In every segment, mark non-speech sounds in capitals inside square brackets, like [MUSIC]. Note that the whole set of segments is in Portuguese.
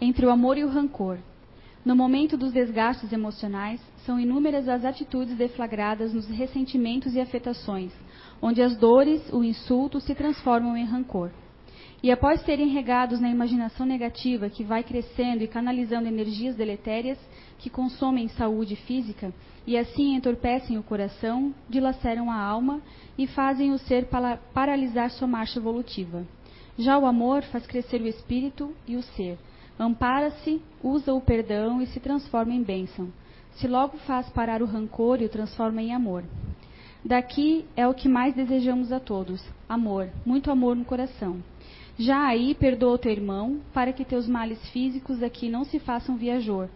entre o amor e o rancor. No momento dos desgastes emocionais, são inúmeras as atitudes deflagradas nos ressentimentos e afetações, onde as dores, o insulto se transformam em rancor. E após serem regados na imaginação negativa que vai crescendo e canalizando energias deletérias que consomem saúde física e assim entorpecem o coração, dilaceram a alma e fazem o ser paralisar sua marcha evolutiva. Já o amor faz crescer o espírito e o ser. Ampara-se, usa o perdão e se transforma em bênção. Se logo faz parar o rancor e o transforma em amor. Daqui é o que mais desejamos a todos: amor, muito amor no coração. Já aí perdoa o teu irmão, para que teus males físicos aqui não se façam viajor,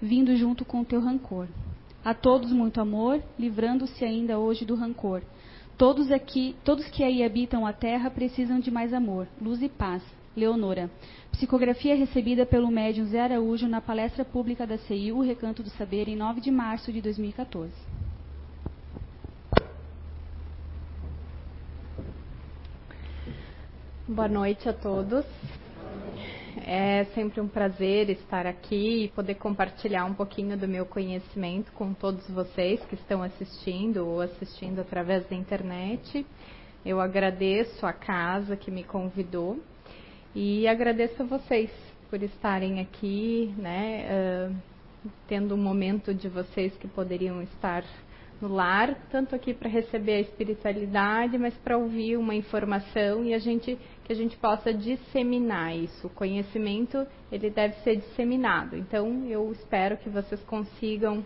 vindo junto com o teu rancor. A todos muito amor, livrando-se ainda hoje do rancor. Todos aqui, todos que aí habitam a terra precisam de mais amor, luz e paz. Leonora. Psicografia recebida pelo médium Zé Araújo na palestra pública da CIU, Recanto do Saber, em 9 de março de 2014. Boa noite a todos. É sempre um prazer estar aqui e poder compartilhar um pouquinho do meu conhecimento com todos vocês que estão assistindo ou assistindo através da internet. Eu agradeço a casa que me convidou e agradeço a vocês por estarem aqui, né, uh, tendo um momento de vocês que poderiam estar no lar, tanto aqui para receber a espiritualidade, mas para ouvir uma informação e a gente que a gente possa disseminar isso. O conhecimento ele deve ser disseminado. Então eu espero que vocês consigam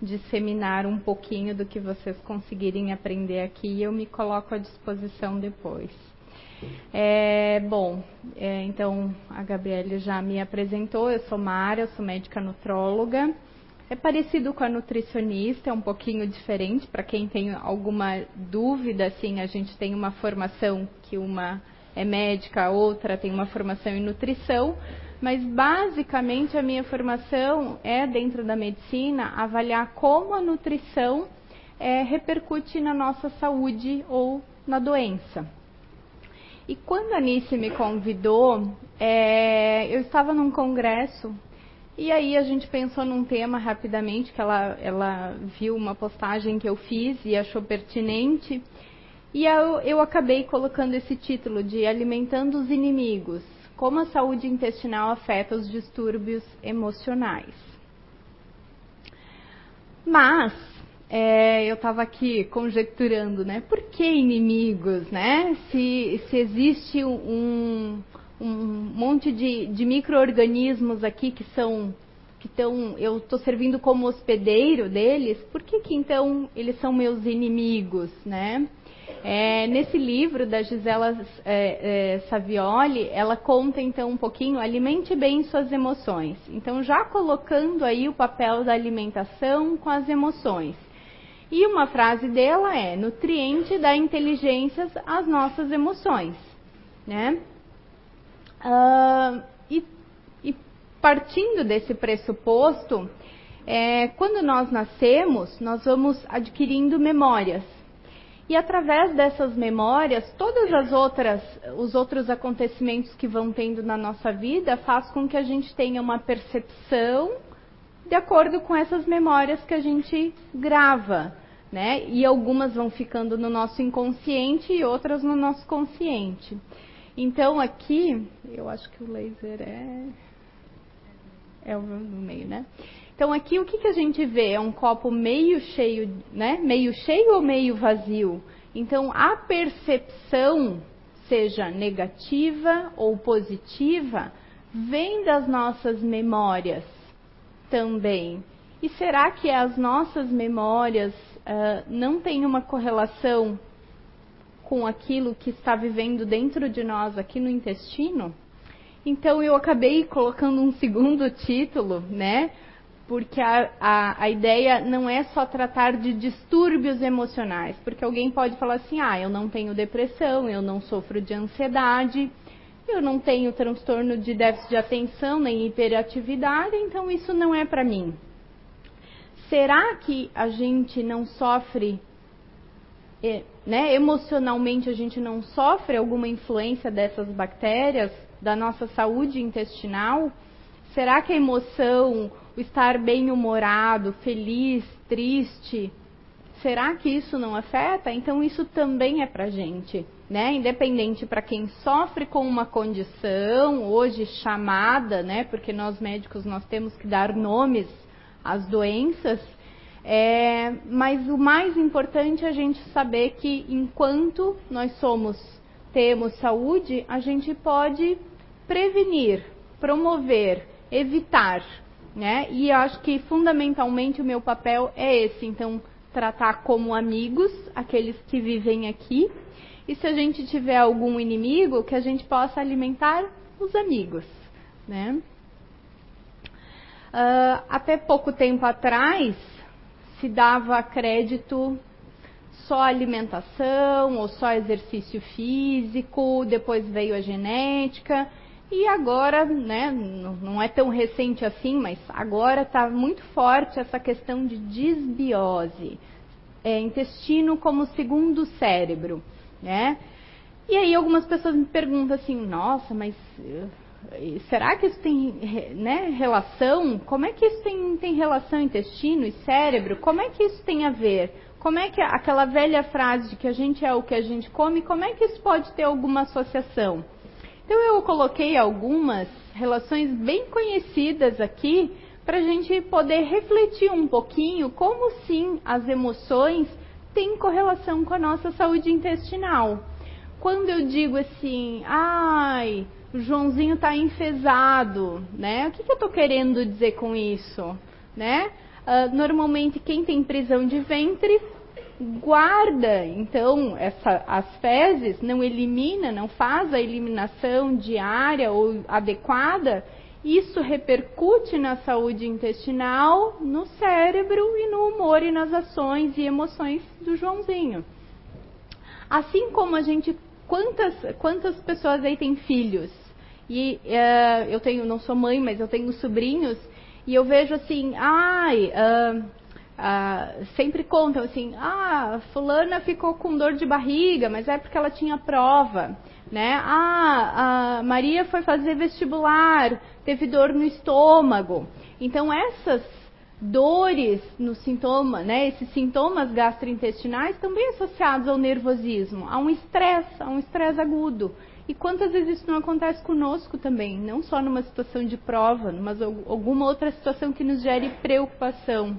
disseminar um pouquinho do que vocês conseguirem aprender aqui e eu me coloco à disposição depois. É, bom, é, então a Gabriele já me apresentou, eu sou Mara, eu sou médica nutróloga. É parecido com a nutricionista, é um pouquinho diferente. Para quem tem alguma dúvida, assim, a gente tem uma formação que uma é médica, a outra tem uma formação em nutrição, mas basicamente a minha formação é dentro da medicina avaliar como a nutrição é, repercute na nossa saúde ou na doença. E quando a Anice me convidou, é, eu estava num congresso e aí a gente pensou num tema rapidamente, que ela, ela viu uma postagem que eu fiz e achou pertinente. E eu, eu acabei colocando esse título de Alimentando os Inimigos. Como a saúde intestinal afeta os distúrbios emocionais. Mas é, eu estava aqui conjecturando, né? Por que inimigos, né? Se, se existe um, um monte de, de micro-organismos aqui que são que estão, eu estou servindo como hospedeiro deles, por que, que então eles são meus inimigos, né? É, nesse livro da Gisela é, é, Savioli, ela conta então um pouquinho, alimente bem suas emoções. Então, já colocando aí o papel da alimentação com as emoções. E uma frase dela é: nutriente da inteligência às nossas emoções, né? Uh, e, e, partindo desse pressuposto, é, quando nós nascemos, nós vamos adquirindo memórias. E através dessas memórias, todas as outras, os outros acontecimentos que vão tendo na nossa vida faz com que a gente tenha uma percepção de acordo com essas memórias que a gente grava, né? E algumas vão ficando no nosso inconsciente e outras no nosso consciente. Então aqui, eu acho que o laser é é o no meio, né? Então aqui o que, que a gente vê? É um copo meio cheio, né? Meio cheio ou meio vazio? Então a percepção, seja negativa ou positiva, vem das nossas memórias também. E será que as nossas memórias uh, não têm uma correlação com aquilo que está vivendo dentro de nós aqui no intestino. Então eu acabei colocando um segundo [LAUGHS] título, né? Porque a, a, a ideia não é só tratar de distúrbios emocionais, porque alguém pode falar assim: ah, eu não tenho depressão, eu não sofro de ansiedade, eu não tenho transtorno de déficit de atenção nem hiperatividade, então isso não é para mim. Será que a gente não sofre né, emocionalmente a gente não sofre alguma influência dessas bactérias da nossa saúde intestinal? Será que a emoção, o estar bem-humorado, feliz, triste, será que isso não afeta? Então isso também é pra gente, né? Independente para quem sofre com uma condição, hoje chamada, né? Porque nós médicos nós temos que dar nomes às doenças, é, mas o mais importante é a gente saber que enquanto nós somos, temos saúde, a gente pode prevenir, promover, evitar, né? E acho que fundamentalmente o meu papel é esse, então tratar como amigos aqueles que vivem aqui, e se a gente tiver algum inimigo, que a gente possa alimentar os amigos, né? Uh, até pouco tempo atrás, se dava crédito só alimentação ou só exercício físico, depois veio a genética e agora, né, não é tão recente assim, mas agora está muito forte essa questão de disbiose, é, intestino como segundo cérebro, né? E aí algumas pessoas me perguntam assim, nossa, mas será que isso tem né, relação? Como é que isso tem, tem relação intestino e cérebro? Como é que isso tem a ver? Como é que aquela velha frase de que a gente é o que a gente come, como é que isso pode ter alguma associação? Então eu coloquei algumas relações bem conhecidas aqui para a gente poder refletir um pouquinho como sim as emoções têm correlação com a nossa saúde intestinal. Quando eu digo assim, ai, o Joãozinho está enfesado, né? O que, que eu estou querendo dizer com isso, né? Uh, normalmente quem tem prisão de ventre guarda, então essa, as fezes, não elimina, não faz a eliminação diária ou adequada, isso repercute na saúde intestinal, no cérebro e no humor e nas ações e emoções do Joãozinho. Assim como a gente quantas, quantas pessoas aí têm filhos? E uh, eu tenho, não sou mãe, mas eu tenho sobrinhos, e eu vejo assim, ai, uh, uh, sempre contam assim, ah, fulana ficou com dor de barriga, mas é porque ela tinha prova. Né? Ah, a Maria foi fazer vestibular, teve dor no estômago. Então essas dores no sintoma, né, esses sintomas gastrointestinais também associados ao nervosismo, a um estresse, a um estresse agudo. E quantas vezes isso não acontece conosco também, não só numa situação de prova, mas alguma outra situação que nos gere preocupação.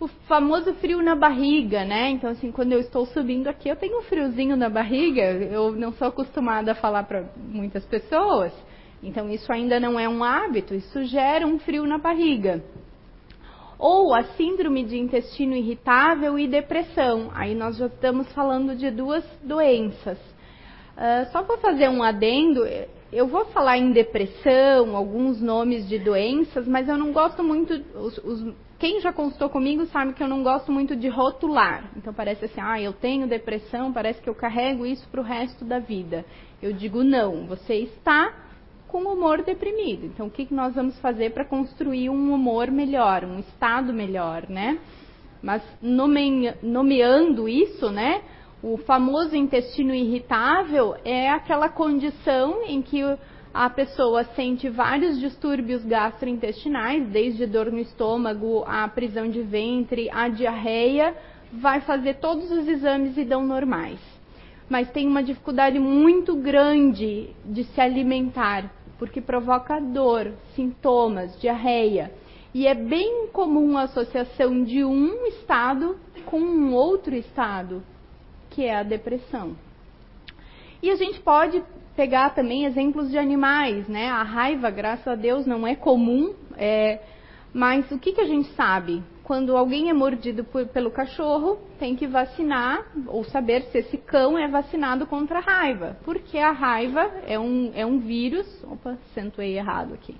O famoso frio na barriga, né? Então, assim, quando eu estou subindo aqui, eu tenho um friozinho na barriga. Eu não sou acostumada a falar para muitas pessoas. Então, isso ainda não é um hábito. Isso gera um frio na barriga ou a síndrome de intestino irritável e depressão. Aí nós já estamos falando de duas doenças. Uh, só para fazer um adendo, eu vou falar em depressão, alguns nomes de doenças, mas eu não gosto muito. Os, os, quem já consultou comigo sabe que eu não gosto muito de rotular. Então parece assim, ah, eu tenho depressão, parece que eu carrego isso para o resto da vida. Eu digo não, você está com humor deprimido. Então, o que, que nós vamos fazer para construir um humor melhor, um estado melhor, né? Mas nomeando isso, né? O famoso intestino irritável é aquela condição em que a pessoa sente vários distúrbios gastrointestinais, desde dor no estômago, a prisão de ventre, a diarreia, vai fazer todos os exames e dão normais. Mas tem uma dificuldade muito grande de se alimentar porque provoca dor, sintomas, diarreia. E é bem comum a associação de um estado com um outro estado, que é a depressão. E a gente pode pegar também exemplos de animais, né? A raiva, graças a Deus, não é comum, é... mas o que, que a gente sabe? Quando alguém é mordido por, pelo cachorro, tem que vacinar ou saber se esse cão é vacinado contra a raiva. Porque a raiva é um, é um vírus. Opa, acentuei errado aqui.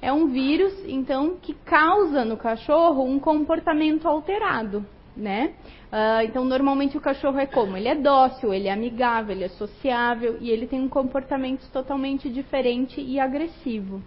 É um vírus, então, que causa no cachorro um comportamento alterado. Né? Uh, então, normalmente o cachorro é como? Ele é dócil, ele é amigável, ele é sociável e ele tem um comportamento totalmente diferente e agressivo.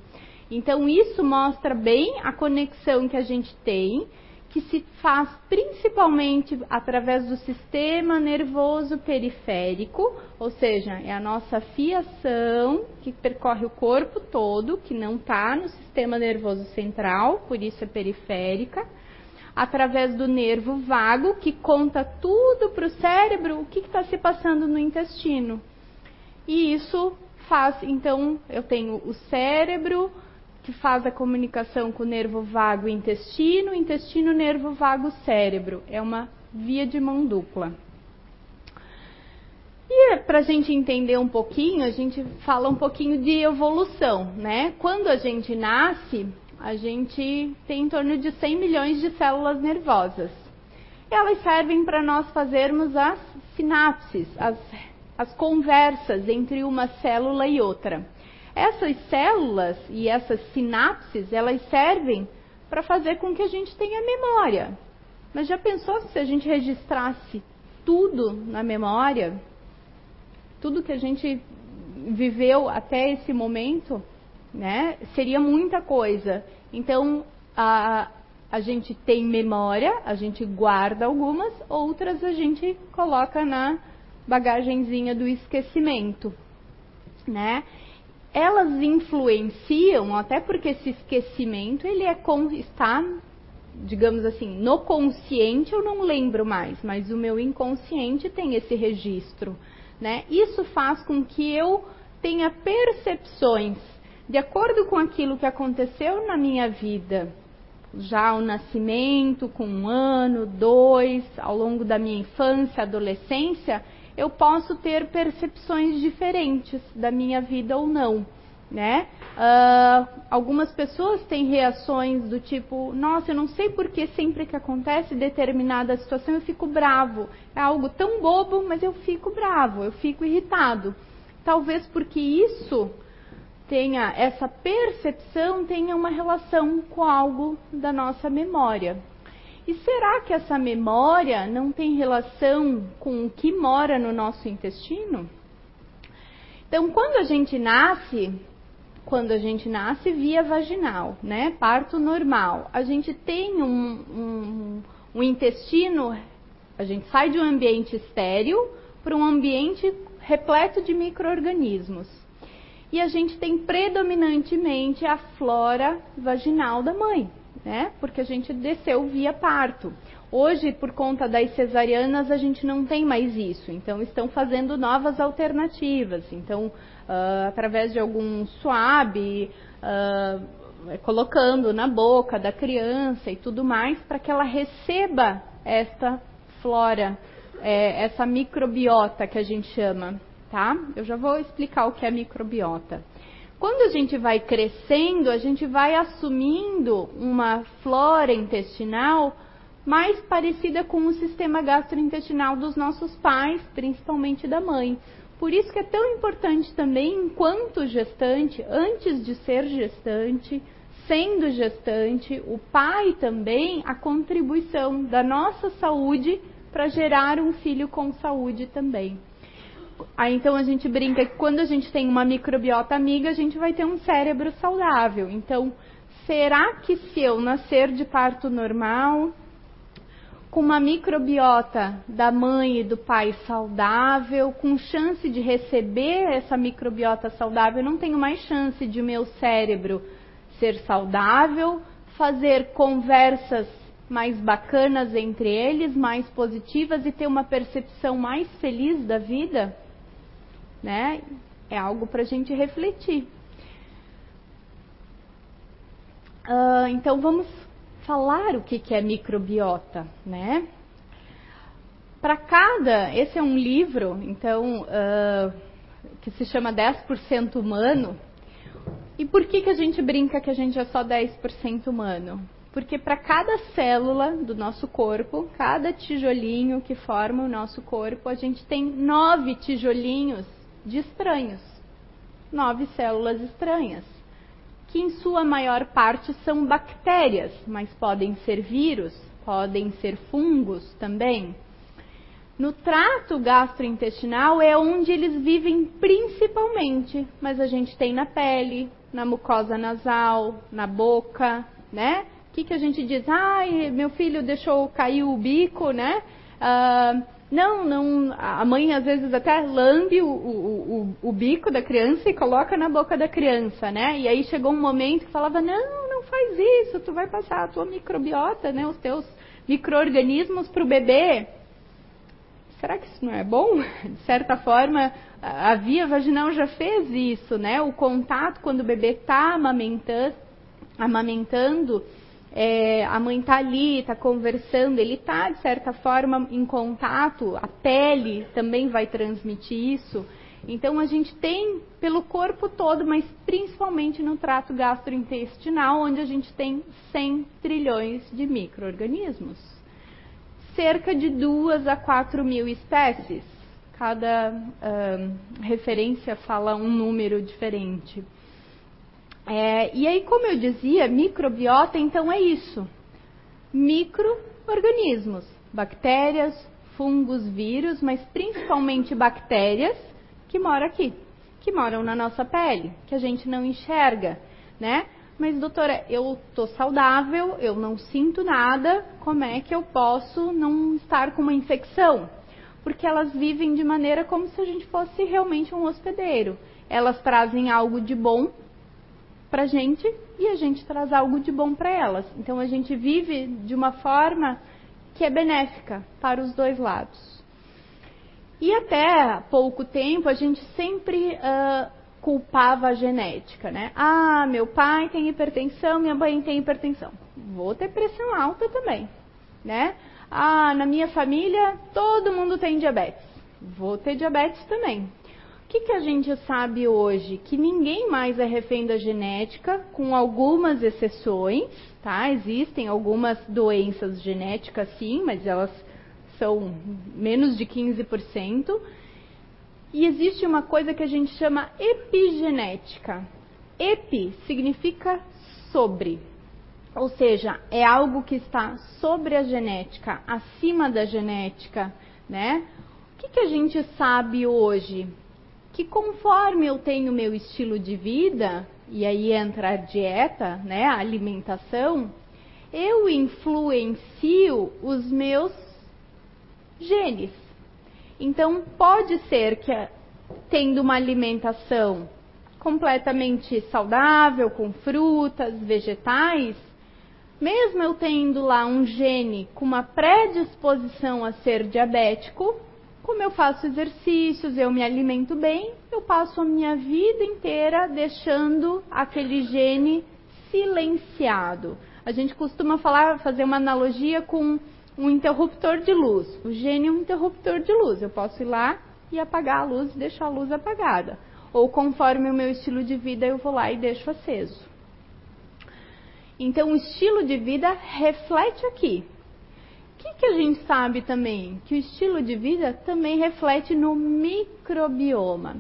Então, isso mostra bem a conexão que a gente tem que se faz principalmente através do sistema nervoso periférico, ou seja, é a nossa fiação que percorre o corpo todo, que não está no sistema nervoso central, por isso é periférica, através do nervo vago, que conta tudo para o cérebro o que está se passando no intestino. E isso faz, então, eu tenho o cérebro, que faz a comunicação com o nervo vago intestino, intestino, nervo vago, cérebro. É uma via de mão dupla. E para a gente entender um pouquinho, a gente fala um pouquinho de evolução, né? Quando a gente nasce, a gente tem em torno de 100 milhões de células nervosas. Elas servem para nós fazermos as sinapses, as, as conversas entre uma célula e outra. Essas células e essas sinapses, elas servem para fazer com que a gente tenha memória. Mas já pensou se a gente registrasse tudo na memória? Tudo que a gente viveu até esse momento, né? Seria muita coisa. Então, a, a gente tem memória, a gente guarda algumas, outras a gente coloca na bagagenzinha do esquecimento, né? Elas influenciam, até porque esse esquecimento ele é está, digamos assim, no consciente eu não lembro mais, mas o meu inconsciente tem esse registro, né? Isso faz com que eu tenha percepções de acordo com aquilo que aconteceu na minha vida, já ao nascimento, com um ano, dois, ao longo da minha infância, adolescência, eu posso ter percepções diferentes da minha vida ou não. Né? Uh, algumas pessoas têm reações do tipo, nossa, eu não sei por que sempre que acontece determinada situação eu fico bravo. É algo tão bobo, mas eu fico bravo, eu fico irritado. Talvez porque isso tenha, essa percepção tenha uma relação com algo da nossa memória. E será que essa memória não tem relação com o que mora no nosso intestino? Então, quando a gente nasce, quando a gente nasce via vaginal, né, parto normal, a gente tem um, um, um intestino, a gente sai de um ambiente estéril para um ambiente repleto de micro-organismos. E a gente tem predominantemente a flora vaginal da mãe, né? Porque a gente desceu via parto. Hoje, por conta das cesarianas, a gente não tem mais isso. Então, estão fazendo novas alternativas. Então, uh, através de algum suave, uh, colocando na boca da criança e tudo mais, para que ela receba esta flora, é, essa microbiota que a gente chama, tá? Eu já vou explicar o que é microbiota. Quando a gente vai crescendo, a gente vai assumindo uma flora intestinal mais parecida com o sistema gastrointestinal dos nossos pais, principalmente da mãe. Por isso que é tão importante também, enquanto gestante, antes de ser gestante, sendo gestante, o pai também, a contribuição da nossa saúde para gerar um filho com saúde também. Aí então a gente brinca que quando a gente tem uma microbiota amiga, a gente vai ter um cérebro saudável. Então, será que se eu nascer de parto normal, com uma microbiota da mãe e do pai saudável, com chance de receber essa microbiota saudável, eu não tenho mais chance de meu cérebro ser saudável, fazer conversas mais bacanas entre eles, mais positivas e ter uma percepção mais feliz da vida? Né? É algo para a gente refletir. Uh, então vamos falar o que, que é microbiota, né? Para cada, esse é um livro, então, uh, que se chama 10% humano. E por que, que a gente brinca que a gente é só 10% humano? Porque para cada célula do nosso corpo, cada tijolinho que forma o nosso corpo, a gente tem nove tijolinhos de estranhos, nove células estranhas, que em sua maior parte são bactérias, mas podem ser vírus, podem ser fungos também. No trato gastrointestinal é onde eles vivem principalmente, mas a gente tem na pele, na mucosa nasal, na boca, né? O que, que a gente diz? Ai, meu filho deixou cair o bico, né? Ah, não, não. A mãe às vezes até lambe o, o, o, o, bico da criança e coloca na boca da criança, né? E aí chegou um momento que falava: não, não faz isso, tu vai passar a tua microbiota, né? Os teus micro-organismos para o bebê. Será que isso não é bom? De certa forma, a via vaginal já fez isso, né? O contato quando o bebê está amamentando, amamentando é, a mãe está ali, está conversando, ele está, de certa forma, em contato, a pele também vai transmitir isso. Então, a gente tem pelo corpo todo, mas principalmente no trato gastrointestinal, onde a gente tem 100 trilhões de micro-organismos. Cerca de 2 a 4 mil espécies. Cada uh, referência fala um número diferente. É, e aí, como eu dizia, microbiota então é isso: microorganismos, bactérias, fungos, vírus, mas principalmente bactérias que moram aqui, que moram na nossa pele, que a gente não enxerga, né? Mas doutora, eu tô saudável, eu não sinto nada, como é que eu posso não estar com uma infecção? Porque elas vivem de maneira como se a gente fosse realmente um hospedeiro. Elas trazem algo de bom para gente e a gente traz algo de bom para elas. Então a gente vive de uma forma que é benéfica para os dois lados. E até pouco tempo a gente sempre uh, culpava a genética, né? Ah, meu pai tem hipertensão, minha mãe tem hipertensão. Vou ter pressão alta também, né? Ah, na minha família todo mundo tem diabetes. Vou ter diabetes também que, que a gente sabe hoje? Que ninguém mais é refém da genética, com algumas exceções, tá? Existem algumas doenças genéticas sim, mas elas são menos de 15%. E existe uma coisa que a gente chama epigenética. Epi significa sobre, ou seja, é algo que está sobre a genética, acima da genética, né? O que, que a gente sabe hoje? Que conforme eu tenho meu estilo de vida, e aí entra a dieta, né, a alimentação, eu influencio os meus genes. Então, pode ser que tendo uma alimentação completamente saudável, com frutas, vegetais, mesmo eu tendo lá um gene com uma predisposição a ser diabético, como eu faço exercícios, eu me alimento bem, eu passo a minha vida inteira deixando aquele gene silenciado. A gente costuma falar, fazer uma analogia com um interruptor de luz. O gene é um interruptor de luz. Eu posso ir lá e apagar a luz e deixar a luz apagada. Ou conforme o meu estilo de vida, eu vou lá e deixo aceso. Então, o estilo de vida reflete aqui que, que a gente sabe também? Que o estilo de vida também reflete no microbioma.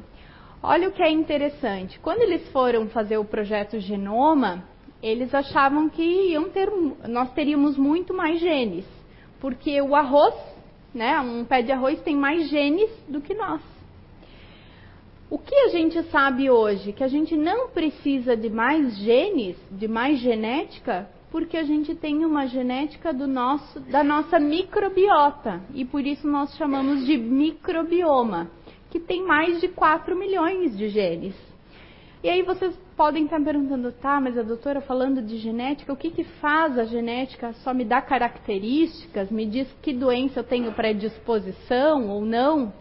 Olha o que é interessante. Quando eles foram fazer o projeto Genoma, eles achavam que iam ter, nós teríamos muito mais genes, porque o arroz, né, um pé de arroz tem mais genes do que nós. O que a gente sabe hoje? Que a gente não precisa de mais genes, de mais genética, porque a gente tem uma genética nosso, da nossa microbiota e por isso nós chamamos de microbioma, que tem mais de 4 milhões de genes. E aí vocês podem estar perguntando, tá, mas a doutora falando de genética, o que, que faz a genética? Só me dá características, me diz que doença eu tenho predisposição ou não?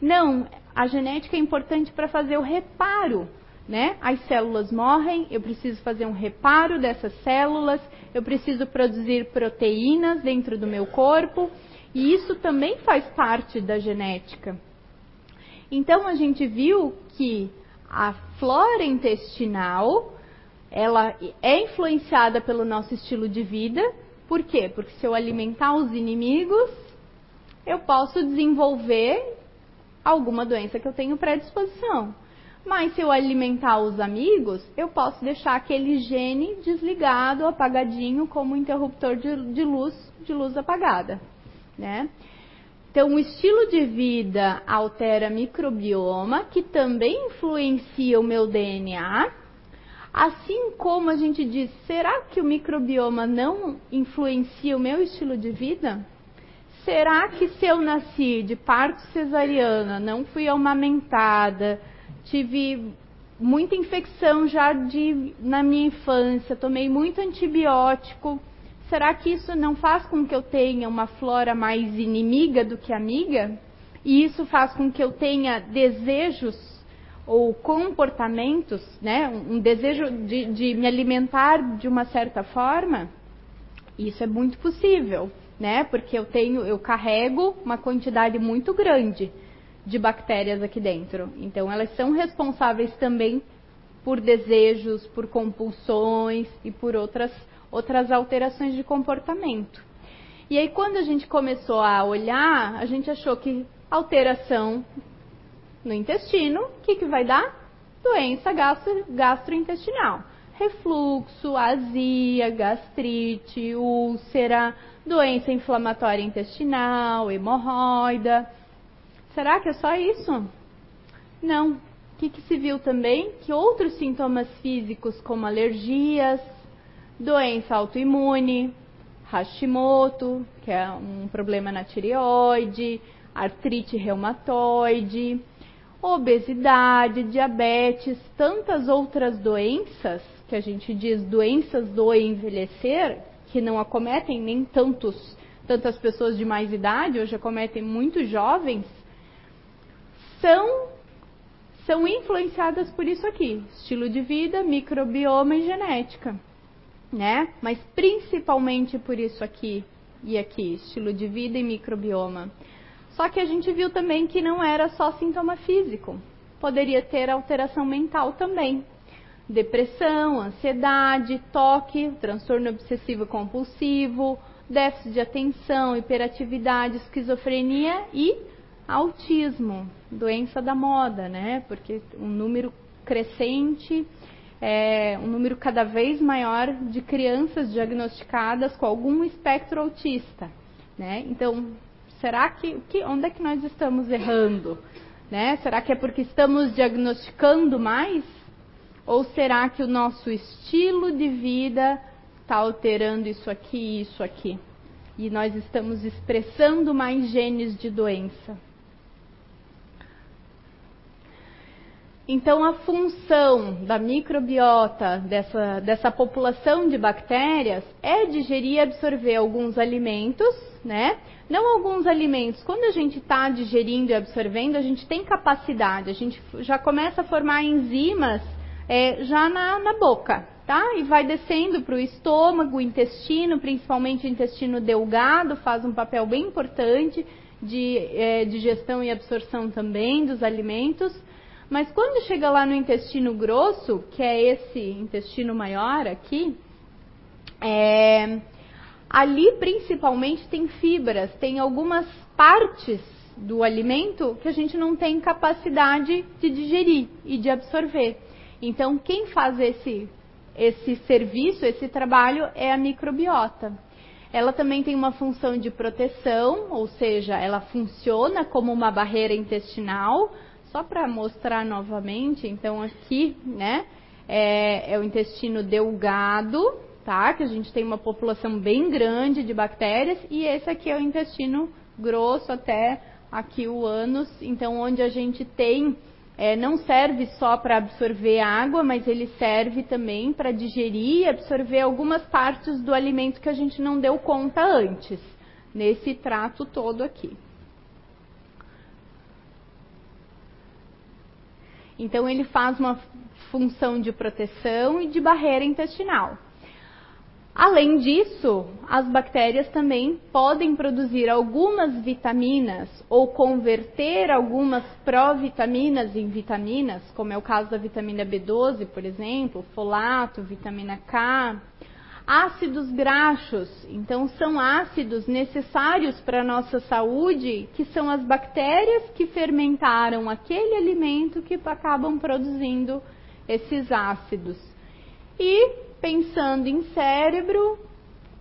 Não, a genética é importante para fazer o reparo né? As células morrem, eu preciso fazer um reparo dessas células, eu preciso produzir proteínas dentro do meu corpo, e isso também faz parte da genética. Então a gente viu que a flora intestinal, ela é influenciada pelo nosso estilo de vida. Por quê? Porque se eu alimentar os inimigos, eu posso desenvolver alguma doença que eu tenho predisposição. Mas se eu alimentar os amigos, eu posso deixar aquele gene desligado, apagadinho, como interruptor de, de luz, de luz apagada, né? Então, o estilo de vida altera microbioma, que também influencia o meu DNA. Assim como a gente diz, será que o microbioma não influencia o meu estilo de vida? Será que se eu nasci de parto cesariana, não fui amamentada, tive muita infecção já de, na minha infância, tomei muito antibiótico, será que isso não faz com que eu tenha uma flora mais inimiga do que amiga? E isso faz com que eu tenha desejos ou comportamentos, né, um desejo de, de me alimentar de uma certa forma, isso é muito possível, né? Porque eu tenho, eu carrego uma quantidade muito grande de bactérias aqui dentro. Então elas são responsáveis também por desejos, por compulsões e por outras outras alterações de comportamento. E aí quando a gente começou a olhar, a gente achou que alteração no intestino, o que, que vai dar? Doença gastro, gastrointestinal. Refluxo, azia, gastrite, úlcera, doença inflamatória intestinal, hemorroida. Será que é só isso? Não. O que, que se viu também? Que outros sintomas físicos, como alergias, doença autoimune, Hashimoto, que é um problema na tireoide, artrite reumatoide, obesidade, diabetes, tantas outras doenças que a gente diz doenças do envelhecer, que não acometem nem tantos, tantas pessoas de mais idade, hoje acometem muito jovens, são são influenciadas por isso aqui, estilo de vida, microbioma e genética, né? Mas principalmente por isso aqui e aqui, estilo de vida e microbioma. Só que a gente viu também que não era só sintoma físico, poderia ter alteração mental também. Depressão, ansiedade, toque, transtorno obsessivo compulsivo, déficit de atenção, hiperatividade, esquizofrenia e autismo, doença da moda, né? Porque um número crescente, é, um número cada vez maior de crianças diagnosticadas com algum espectro autista, né? Então, será que, que onde é que nós estamos errando? Né? Será que é porque estamos diagnosticando mais? Ou será que o nosso estilo de vida está alterando isso aqui e isso aqui? E nós estamos expressando mais genes de doença. Então, a função da microbiota dessa, dessa população de bactérias é digerir e absorver alguns alimentos, né? Não alguns alimentos. Quando a gente está digerindo e absorvendo, a gente tem capacidade, a gente já começa a formar enzimas é, já na, na boca, tá? E vai descendo para o estômago, intestino, principalmente o intestino delgado, faz um papel bem importante de é, digestão e absorção também dos alimentos. Mas quando chega lá no intestino grosso, que é esse intestino maior aqui, é, ali principalmente tem fibras, tem algumas partes do alimento que a gente não tem capacidade de digerir e de absorver. Então, quem faz esse, esse serviço, esse trabalho, é a microbiota. Ela também tem uma função de proteção, ou seja, ela funciona como uma barreira intestinal só para mostrar novamente, então aqui, né, é, é, o intestino delgado, tá? Que a gente tem uma população bem grande de bactérias, e esse aqui é o intestino grosso até aqui o ânus, então onde a gente tem é, não serve só para absorver água, mas ele serve também para digerir e absorver algumas partes do alimento que a gente não deu conta antes, nesse trato todo aqui. Então ele faz uma função de proteção e de barreira intestinal. Além disso, as bactérias também podem produzir algumas vitaminas ou converter algumas provitaminas em vitaminas, como é o caso da vitamina B12, por exemplo, folato, vitamina K, Ácidos graxos, então são ácidos necessários para a nossa saúde, que são as bactérias que fermentaram aquele alimento que acabam produzindo esses ácidos. E pensando em cérebro,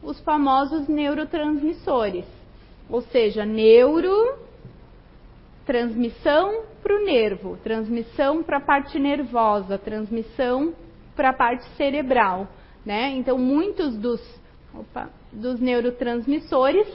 os famosos neurotransmissores, ou seja, neuro transmissão para o nervo, transmissão para a parte nervosa, transmissão para a parte cerebral, né? Então, muitos dos, opa, dos neurotransmissores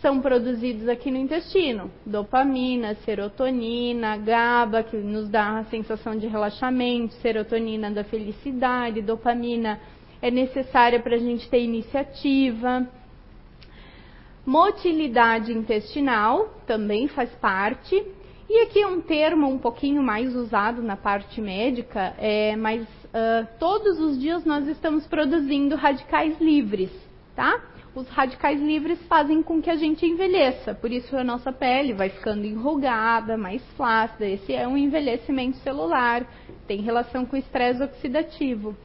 são produzidos aqui no intestino: dopamina, serotonina, GABA, que nos dá a sensação de relaxamento, serotonina da felicidade, dopamina é necessária para a gente ter iniciativa. Motilidade intestinal também faz parte. E aqui um termo um pouquinho mais usado na parte médica, é, mas uh, todos os dias nós estamos produzindo radicais livres, tá? Os radicais livres fazem com que a gente envelheça, por isso a nossa pele vai ficando enrugada, mais flácida. Esse é um envelhecimento celular, tem relação com o estresse oxidativo.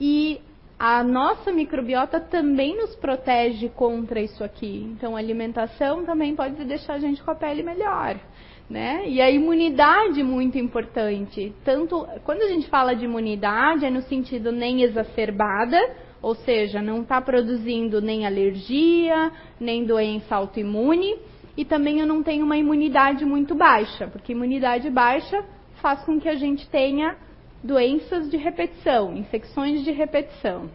E a nossa microbiota também nos protege contra isso aqui. Então, a alimentação também pode deixar a gente com a pele melhor. Né? E a imunidade muito importante. Tanto quando a gente fala de imunidade, é no sentido nem exacerbada, ou seja, não está produzindo nem alergia, nem doença autoimune, e também eu não tenho uma imunidade muito baixa, porque imunidade baixa faz com que a gente tenha doenças de repetição, infecções de repetição.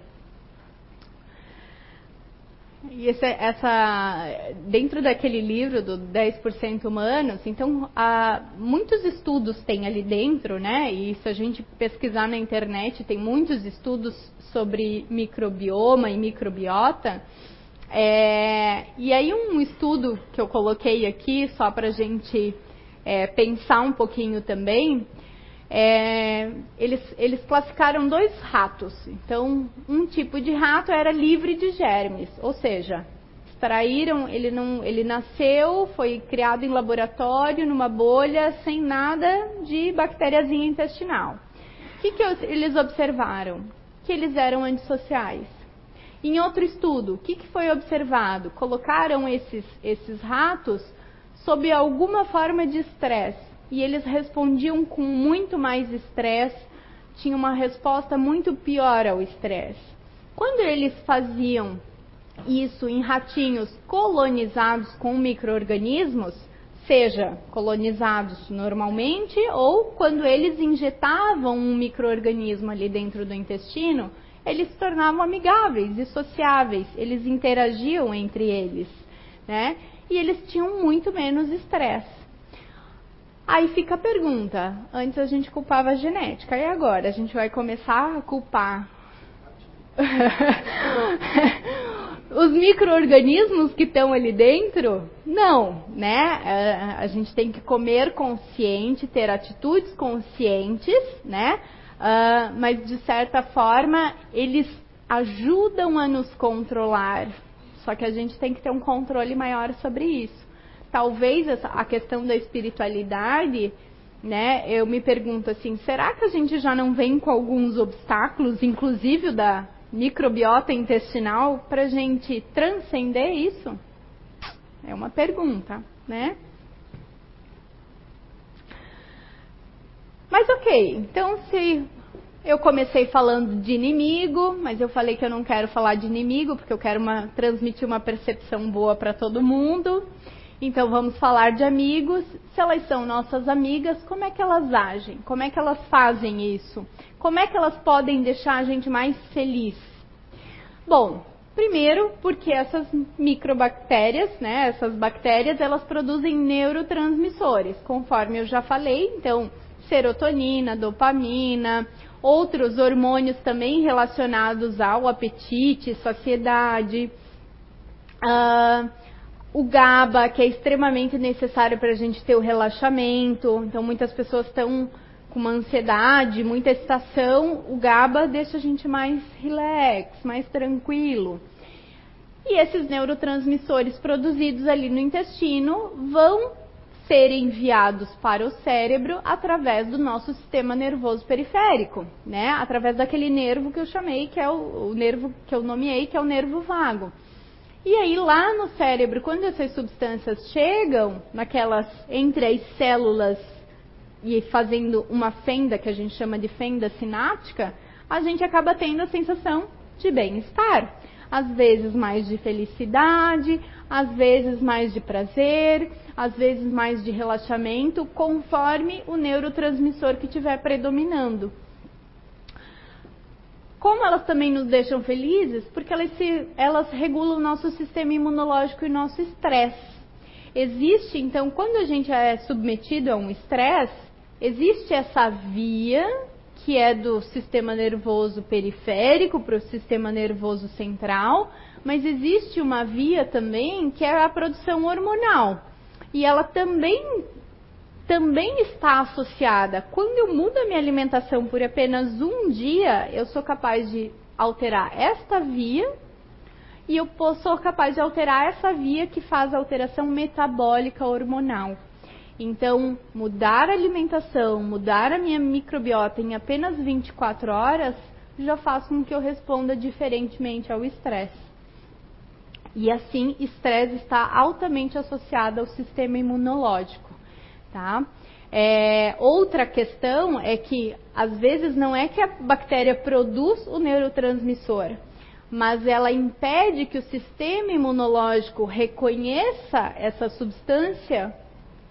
E esse, essa, dentro daquele livro do 10% humanos, então há, muitos estudos tem ali dentro, né? E se a gente pesquisar na internet, tem muitos estudos sobre microbioma e microbiota. É, e aí um estudo que eu coloquei aqui, só para a gente é, pensar um pouquinho também, é, eles, eles classificaram dois ratos. Então, um tipo de rato era livre de germes, ou seja, extraíram, ele, não, ele nasceu, foi criado em laboratório, numa bolha, sem nada de bactériazinha intestinal. O que, que eles observaram? Que eles eram antissociais. Em outro estudo, o que, que foi observado? Colocaram esses, esses ratos sob alguma forma de estresse e eles respondiam com muito mais estresse, tinham uma resposta muito pior ao estresse. Quando eles faziam isso em ratinhos colonizados com micro-organismos, seja colonizados normalmente ou quando eles injetavam um microorganismo ali dentro do intestino, eles se tornavam amigáveis e sociáveis, eles interagiam entre eles, né? E eles tinham muito menos estresse. Aí fica a pergunta: antes a gente culpava a genética, e agora? A gente vai começar a culpar [LAUGHS] os micro-organismos que estão ali dentro? Não, né? A gente tem que comer consciente, ter atitudes conscientes, né? Uh, mas de certa forma eles ajudam a nos controlar. Só que a gente tem que ter um controle maior sobre isso talvez a questão da espiritualidade, né? Eu me pergunto assim, será que a gente já não vem com alguns obstáculos, inclusive da microbiota intestinal, para gente transcender isso? É uma pergunta, né? Mas ok, então se eu comecei falando de inimigo, mas eu falei que eu não quero falar de inimigo, porque eu quero uma, transmitir uma percepção boa para todo mundo. Então vamos falar de amigos. Se elas são nossas amigas, como é que elas agem? Como é que elas fazem isso? Como é que elas podem deixar a gente mais feliz? Bom, primeiro porque essas microbactérias, né, essas bactérias, elas produzem neurotransmissores, conforme eu já falei. Então, serotonina, dopamina, outros hormônios também relacionados ao apetite, saciedade. Uh, o GABA, que é extremamente necessário para a gente ter o relaxamento. Então, muitas pessoas estão com uma ansiedade, muita excitação. O GABA deixa a gente mais relax, mais tranquilo. E esses neurotransmissores produzidos ali no intestino vão ser enviados para o cérebro através do nosso sistema nervoso periférico, né? Através daquele nervo que eu chamei, que é o, o nervo que eu nomeei, que é o nervo vago. E aí lá no cérebro, quando essas substâncias chegam naquelas entre as células e fazendo uma fenda que a gente chama de fenda sináptica, a gente acaba tendo a sensação de bem-estar. Às vezes mais de felicidade, às vezes mais de prazer, às vezes mais de relaxamento, conforme o neurotransmissor que estiver predominando. Como elas também nos deixam felizes? Porque elas, se, elas regulam o nosso sistema imunológico e nosso estresse. Existe, então, quando a gente é submetido a um estresse, existe essa via que é do sistema nervoso periférico para o sistema nervoso central, mas existe uma via também que é a produção hormonal. E ela também também está associada. Quando eu mudo a minha alimentação por apenas um dia, eu sou capaz de alterar esta via e eu sou capaz de alterar essa via que faz a alteração metabólica hormonal. Então, mudar a alimentação, mudar a minha microbiota em apenas 24 horas já faz com que eu responda diferentemente ao estresse. E assim, estresse está altamente associado ao sistema imunológico, tá? É, outra questão é que às vezes não é que a bactéria produz o neurotransmissor, mas ela impede que o sistema imunológico reconheça essa substância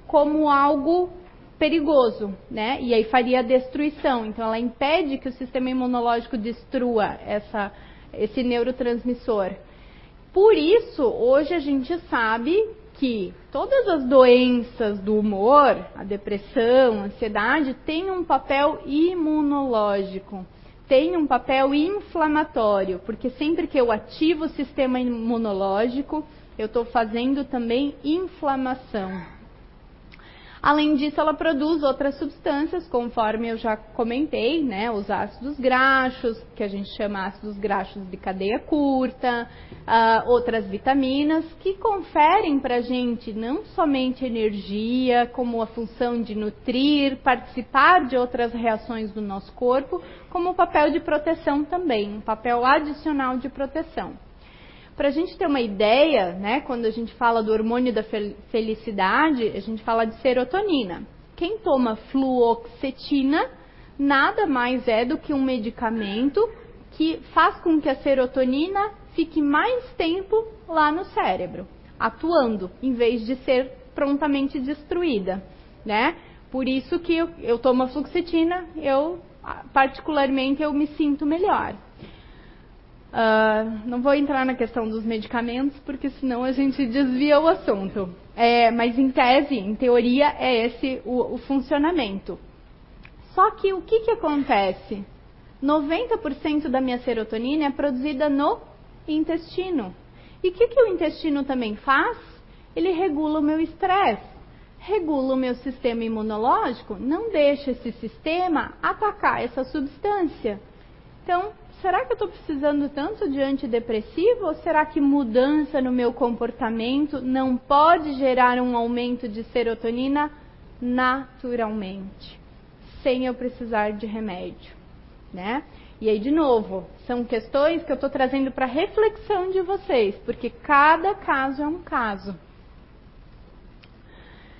como algo perigoso, né? E aí faria a destruição. Então ela impede que o sistema imunológico destrua essa, esse neurotransmissor. Por isso, hoje a gente sabe que todas as doenças do humor, a depressão, a ansiedade, têm um papel imunológico, têm um papel inflamatório, porque sempre que eu ativo o sistema imunológico, eu estou fazendo também inflamação. Além disso, ela produz outras substâncias, conforme eu já comentei, né? Os ácidos graxos, que a gente chama ácidos graxos de cadeia curta, uh, outras vitaminas, que conferem para a gente não somente energia, como a função de nutrir, participar de outras reações do nosso corpo, como o papel de proteção também, um papel adicional de proteção. Para a gente ter uma ideia, né, quando a gente fala do hormônio da felicidade, a gente fala de serotonina. Quem toma fluoxetina nada mais é do que um medicamento que faz com que a serotonina fique mais tempo lá no cérebro, atuando, em vez de ser prontamente destruída, né? Por isso que eu, eu tomo a fluoxetina, eu particularmente eu me sinto melhor. Uh, não vou entrar na questão dos medicamentos, porque senão a gente desvia o assunto. É, mas em tese, em teoria, é esse o, o funcionamento. Só que o que, que acontece? 90% da minha serotonina é produzida no intestino. E o que, que o intestino também faz? Ele regula o meu estresse, regula o meu sistema imunológico, não deixa esse sistema atacar essa substância. Então, será que eu estou precisando tanto de antidepressivo ou será que mudança no meu comportamento não pode gerar um aumento de serotonina naturalmente, sem eu precisar de remédio, né? E aí, de novo, são questões que eu estou trazendo para reflexão de vocês, porque cada caso é um caso.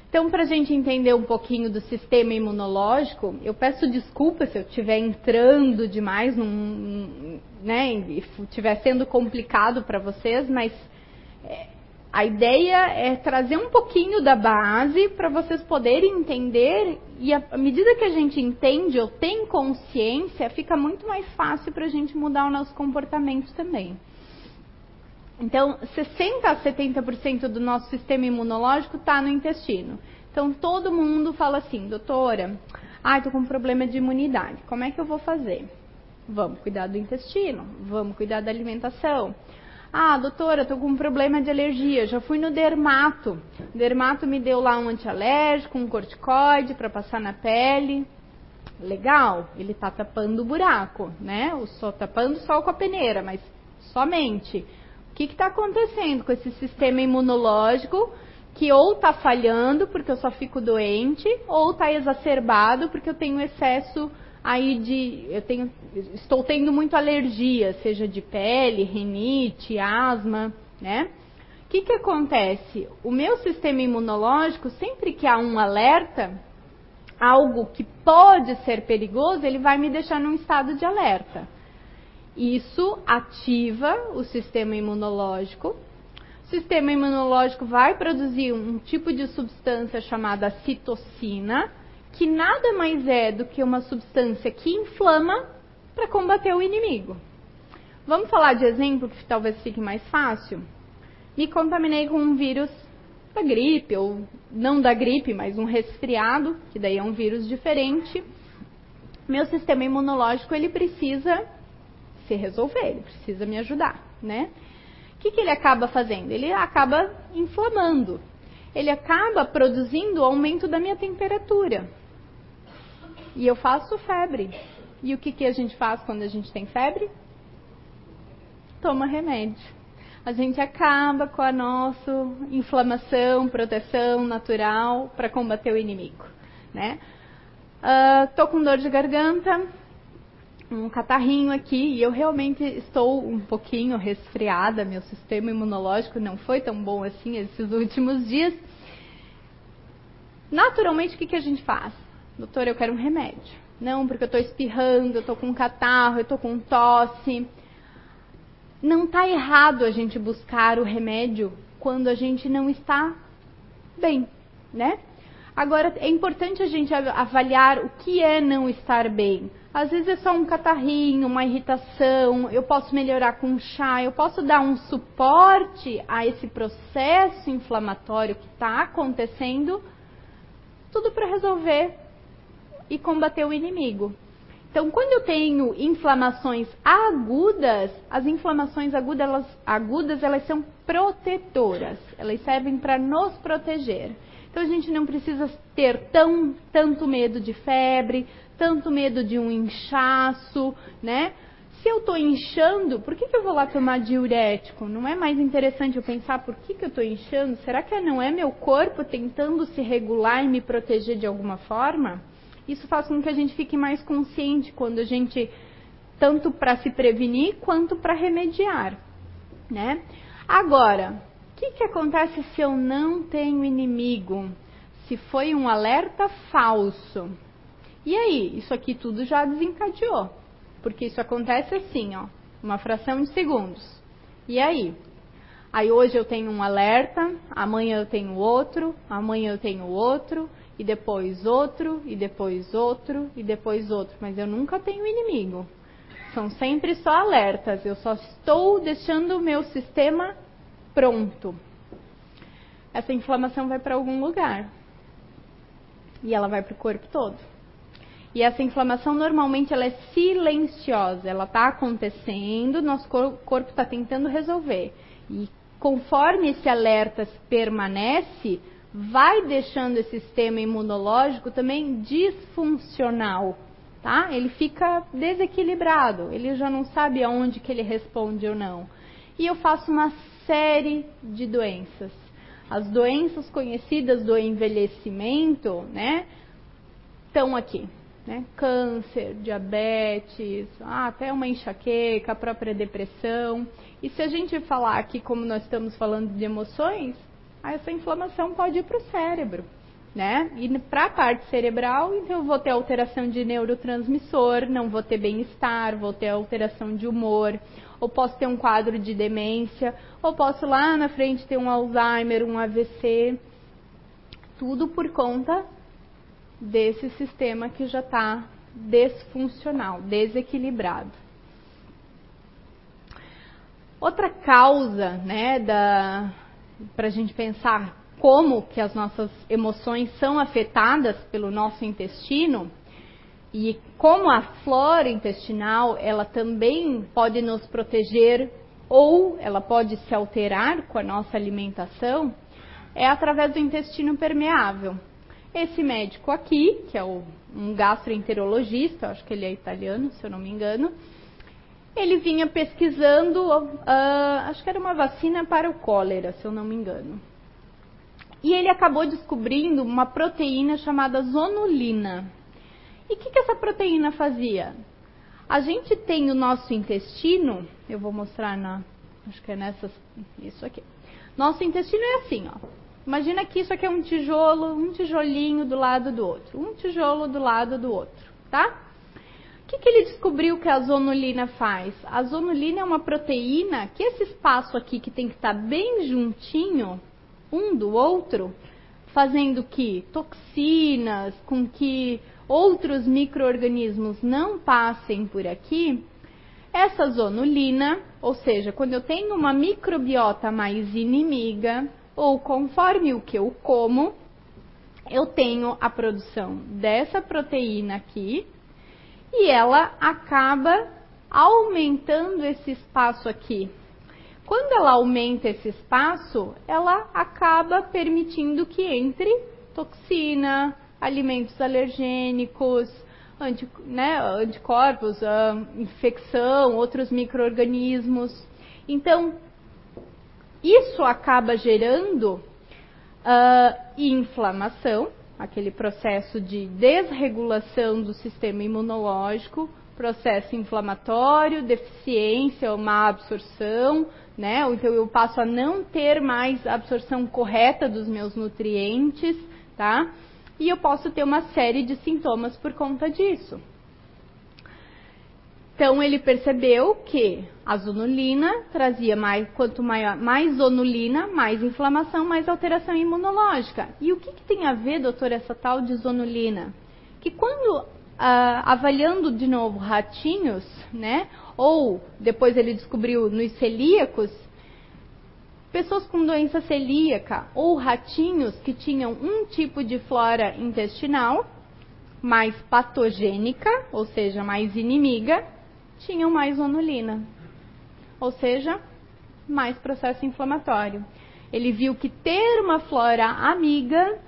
Então, para a gente entender um pouquinho do sistema imunológico, eu peço desculpa se eu estiver entrando demais, num, né, e estiver sendo complicado para vocês, mas é, a ideia é trazer um pouquinho da base para vocês poderem entender, e à medida que a gente entende ou tem consciência, fica muito mais fácil para a gente mudar o nosso comportamento também. Então, 60 a 70% do nosso sistema imunológico está no intestino. Então, todo mundo fala assim, doutora, ah, tô com um problema de imunidade. Como é que eu vou fazer? Vamos cuidar do intestino, vamos cuidar da alimentação. Ah, doutora, tô com um problema de alergia. Já fui no dermato. O dermato me deu lá um antialérgico, um corticoide para passar na pele. Legal, ele tá tapando o buraco, né? Só tapando só com a peneira, mas somente que está acontecendo com esse sistema imunológico que ou está falhando porque eu só fico doente, ou está exacerbado porque eu tenho excesso aí de. Eu tenho, estou tendo muito alergia, seja de pele, rinite, asma, né? O que, que acontece? O meu sistema imunológico, sempre que há um alerta, algo que pode ser perigoso, ele vai me deixar num estado de alerta. Isso ativa o sistema imunológico. O sistema imunológico vai produzir um tipo de substância chamada citocina, que nada mais é do que uma substância que inflama para combater o inimigo. Vamos falar de exemplo que talvez fique mais fácil? Me contaminei com um vírus da gripe, ou não da gripe, mas um resfriado, que daí é um vírus diferente. Meu sistema imunológico ele precisa se resolver, ele precisa me ajudar, né? O que, que ele acaba fazendo? Ele acaba inflamando. Ele acaba produzindo o aumento da minha temperatura. E eu faço febre. E o que, que a gente faz quando a gente tem febre? Toma remédio. A gente acaba com a nossa inflamação, proteção natural para combater o inimigo, né? Uh, tô com dor de garganta, um catarrinho aqui e eu realmente estou um pouquinho resfriada, meu sistema imunológico não foi tão bom assim esses [LAUGHS] últimos dias. Naturalmente, o que, que a gente faz? Doutor, eu quero um remédio. Não, porque eu estou espirrando, eu estou com catarro, eu estou com tosse. Não está errado a gente buscar o remédio quando a gente não está bem, né? Agora, é importante a gente avaliar o que é não estar bem. Às vezes é só um catarrinho, uma irritação, eu posso melhorar com chá, eu posso dar um suporte a esse processo inflamatório que está acontecendo, tudo para resolver e combater o inimigo. Então, quando eu tenho inflamações agudas, as inflamações agudas elas, agudas, elas são protetoras, elas servem para nos proteger. Então a gente não precisa ter tão, tanto medo de febre, tanto medo de um inchaço, né? Se eu estou inchando, por que, que eu vou lá tomar diurético? Não é mais interessante eu pensar por que, que eu estou inchando? Será que não é meu corpo tentando se regular e me proteger de alguma forma? Isso faz com que a gente fique mais consciente quando a gente, tanto para se prevenir quanto para remediar, né? Agora, que, que acontece se eu não tenho inimigo? Se foi um alerta falso? E aí, isso aqui tudo já desencadeou. Porque isso acontece assim, ó, uma fração de segundos. E aí? Aí hoje eu tenho um alerta, amanhã eu tenho outro, amanhã eu tenho outro, e depois outro, e depois outro, e depois outro. Mas eu nunca tenho inimigo. São sempre só alertas. Eu só estou deixando o meu sistema pronto. Essa inflamação vai para algum lugar. E ela vai para o corpo todo. E essa inflamação normalmente ela é silenciosa, ela está acontecendo, nosso corpo está tentando resolver. E conforme esse alerta permanece, vai deixando esse sistema imunológico também disfuncional, tá? Ele fica desequilibrado, ele já não sabe aonde que ele responde ou não. E eu faço uma série de doenças. As doenças conhecidas do envelhecimento, né, estão aqui. Né? Câncer, diabetes, até uma enxaqueca, a própria depressão. E se a gente falar aqui, como nós estamos falando de emoções, essa inflamação pode ir para o cérebro. Né? E para a parte cerebral, então eu vou ter alteração de neurotransmissor, não vou ter bem-estar, vou ter alteração de humor, ou posso ter um quadro de demência, ou posso lá na frente ter um Alzheimer, um AVC. Tudo por conta desse sistema que já está desfuncional, desequilibrado. Outra causa, né, da para a gente pensar como que as nossas emoções são afetadas pelo nosso intestino e como a flora intestinal, ela também pode nos proteger ou ela pode se alterar com a nossa alimentação, é através do intestino permeável. Esse médico aqui, que é um gastroenterologista, acho que ele é italiano, se eu não me engano, ele vinha pesquisando, uh, acho que era uma vacina para o cólera, se eu não me engano. E ele acabou descobrindo uma proteína chamada zonulina. E o que, que essa proteína fazia? A gente tem o nosso intestino, eu vou mostrar na, acho que é nessas, isso aqui. Nosso intestino é assim, ó. Imagina que isso aqui é um tijolo, um tijolinho do lado do outro, um tijolo do lado do outro, tá? O que, que ele descobriu que a zonulina faz? A zonulina é uma proteína que esse espaço aqui que tem que estar bem juntinho um do outro, fazendo que toxinas, com que outros micro-organismos não passem por aqui, essa zonulina, ou seja, quando eu tenho uma microbiota mais inimiga, ou conforme o que eu como, eu tenho a produção dessa proteína aqui e ela acaba aumentando esse espaço aqui. Quando ela aumenta esse espaço, ela acaba permitindo que entre toxina, alimentos alergênicos, anti, né, anticorpos, uh, infecção, outros micro-organismos. Então, isso acaba gerando uh, inflamação, aquele processo de desregulação do sistema imunológico, processo inflamatório, deficiência, uma absorção, né? Então eu passo a não ter mais a absorção correta dos meus nutrientes, tá? E eu posso ter uma série de sintomas por conta disso. Então ele percebeu que a zonulina trazia mais, quanto maior, mais zonulina, mais inflamação, mais alteração imunológica. E o que, que tem a ver, doutor, essa tal de zonulina? Que quando ah, avaliando de novo ratinhos, né? Ou depois ele descobriu nos celíacos, pessoas com doença celíaca ou ratinhos que tinham um tipo de flora intestinal mais patogênica, ou seja, mais inimiga, tinham mais zonulina, ou seja, mais processo inflamatório. Ele viu que ter uma flora amiga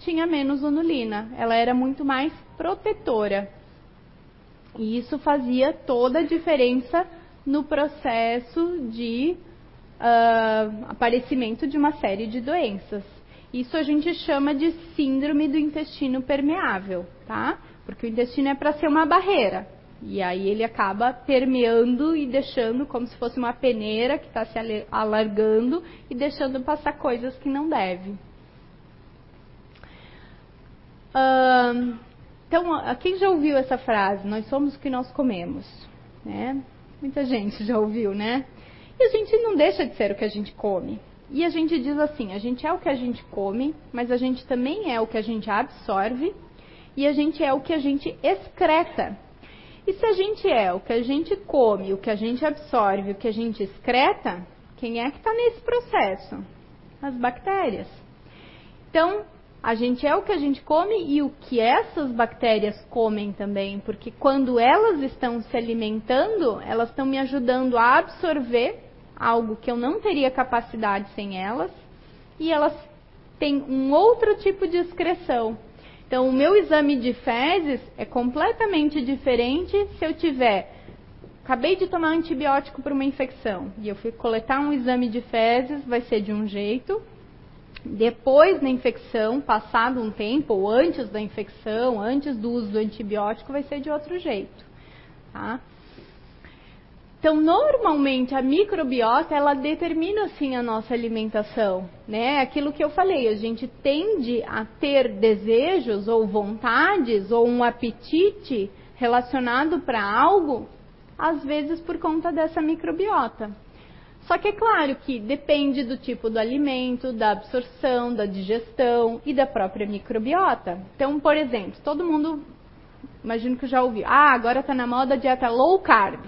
tinha menos zonulina, ela era muito mais protetora. E isso fazia toda a diferença no processo de uh, aparecimento de uma série de doenças. Isso a gente chama de síndrome do intestino permeável, tá? Porque o intestino é para ser uma barreira. E aí ele acaba permeando e deixando como se fosse uma peneira que está se alargando e deixando passar coisas que não deve. Uh, então, quem já ouviu essa frase? Nós somos o que nós comemos. Né? Muita gente já ouviu, né? E a gente não deixa de ser o que a gente come. E a gente diz assim: a gente é o que a gente come, mas a gente também é o que a gente absorve e a gente é o que a gente excreta. E se a gente é o que a gente come, o que a gente absorve, o que a gente excreta, quem é que está nesse processo? As bactérias. Então, a gente é o que a gente come e o que essas bactérias comem também, porque quando elas estão se alimentando, elas estão me ajudando a absorver algo que eu não teria capacidade sem elas, e elas têm um outro tipo de excreção, então, o meu exame de fezes é completamente diferente se eu tiver. Acabei de tomar antibiótico para uma infecção e eu fui coletar um exame de fezes, vai ser de um jeito. Depois da infecção, passado um tempo, ou antes da infecção, antes do uso do antibiótico, vai ser de outro jeito. Tá? Então, normalmente a microbiota ela determina assim a nossa alimentação, né? Aquilo que eu falei, a gente tende a ter desejos ou vontades ou um apetite relacionado para algo, às vezes por conta dessa microbiota. Só que é claro que depende do tipo do alimento, da absorção, da digestão e da própria microbiota. Então, por exemplo, todo mundo, imagino que já ouviu, ah, agora está na moda a dieta low carb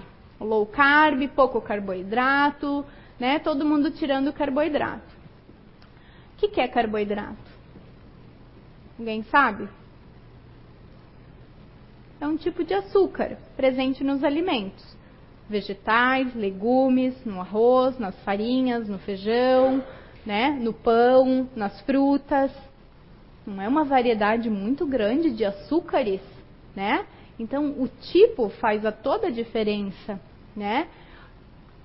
low carb, pouco carboidrato, né? Todo mundo tirando carboidrato. O que, que é carboidrato? Alguém sabe? É um tipo de açúcar presente nos alimentos. Vegetais, legumes, no arroz, nas farinhas, no feijão, né? no pão, nas frutas. Não é uma variedade muito grande de açúcares, né? Então, o tipo faz a toda a diferença né?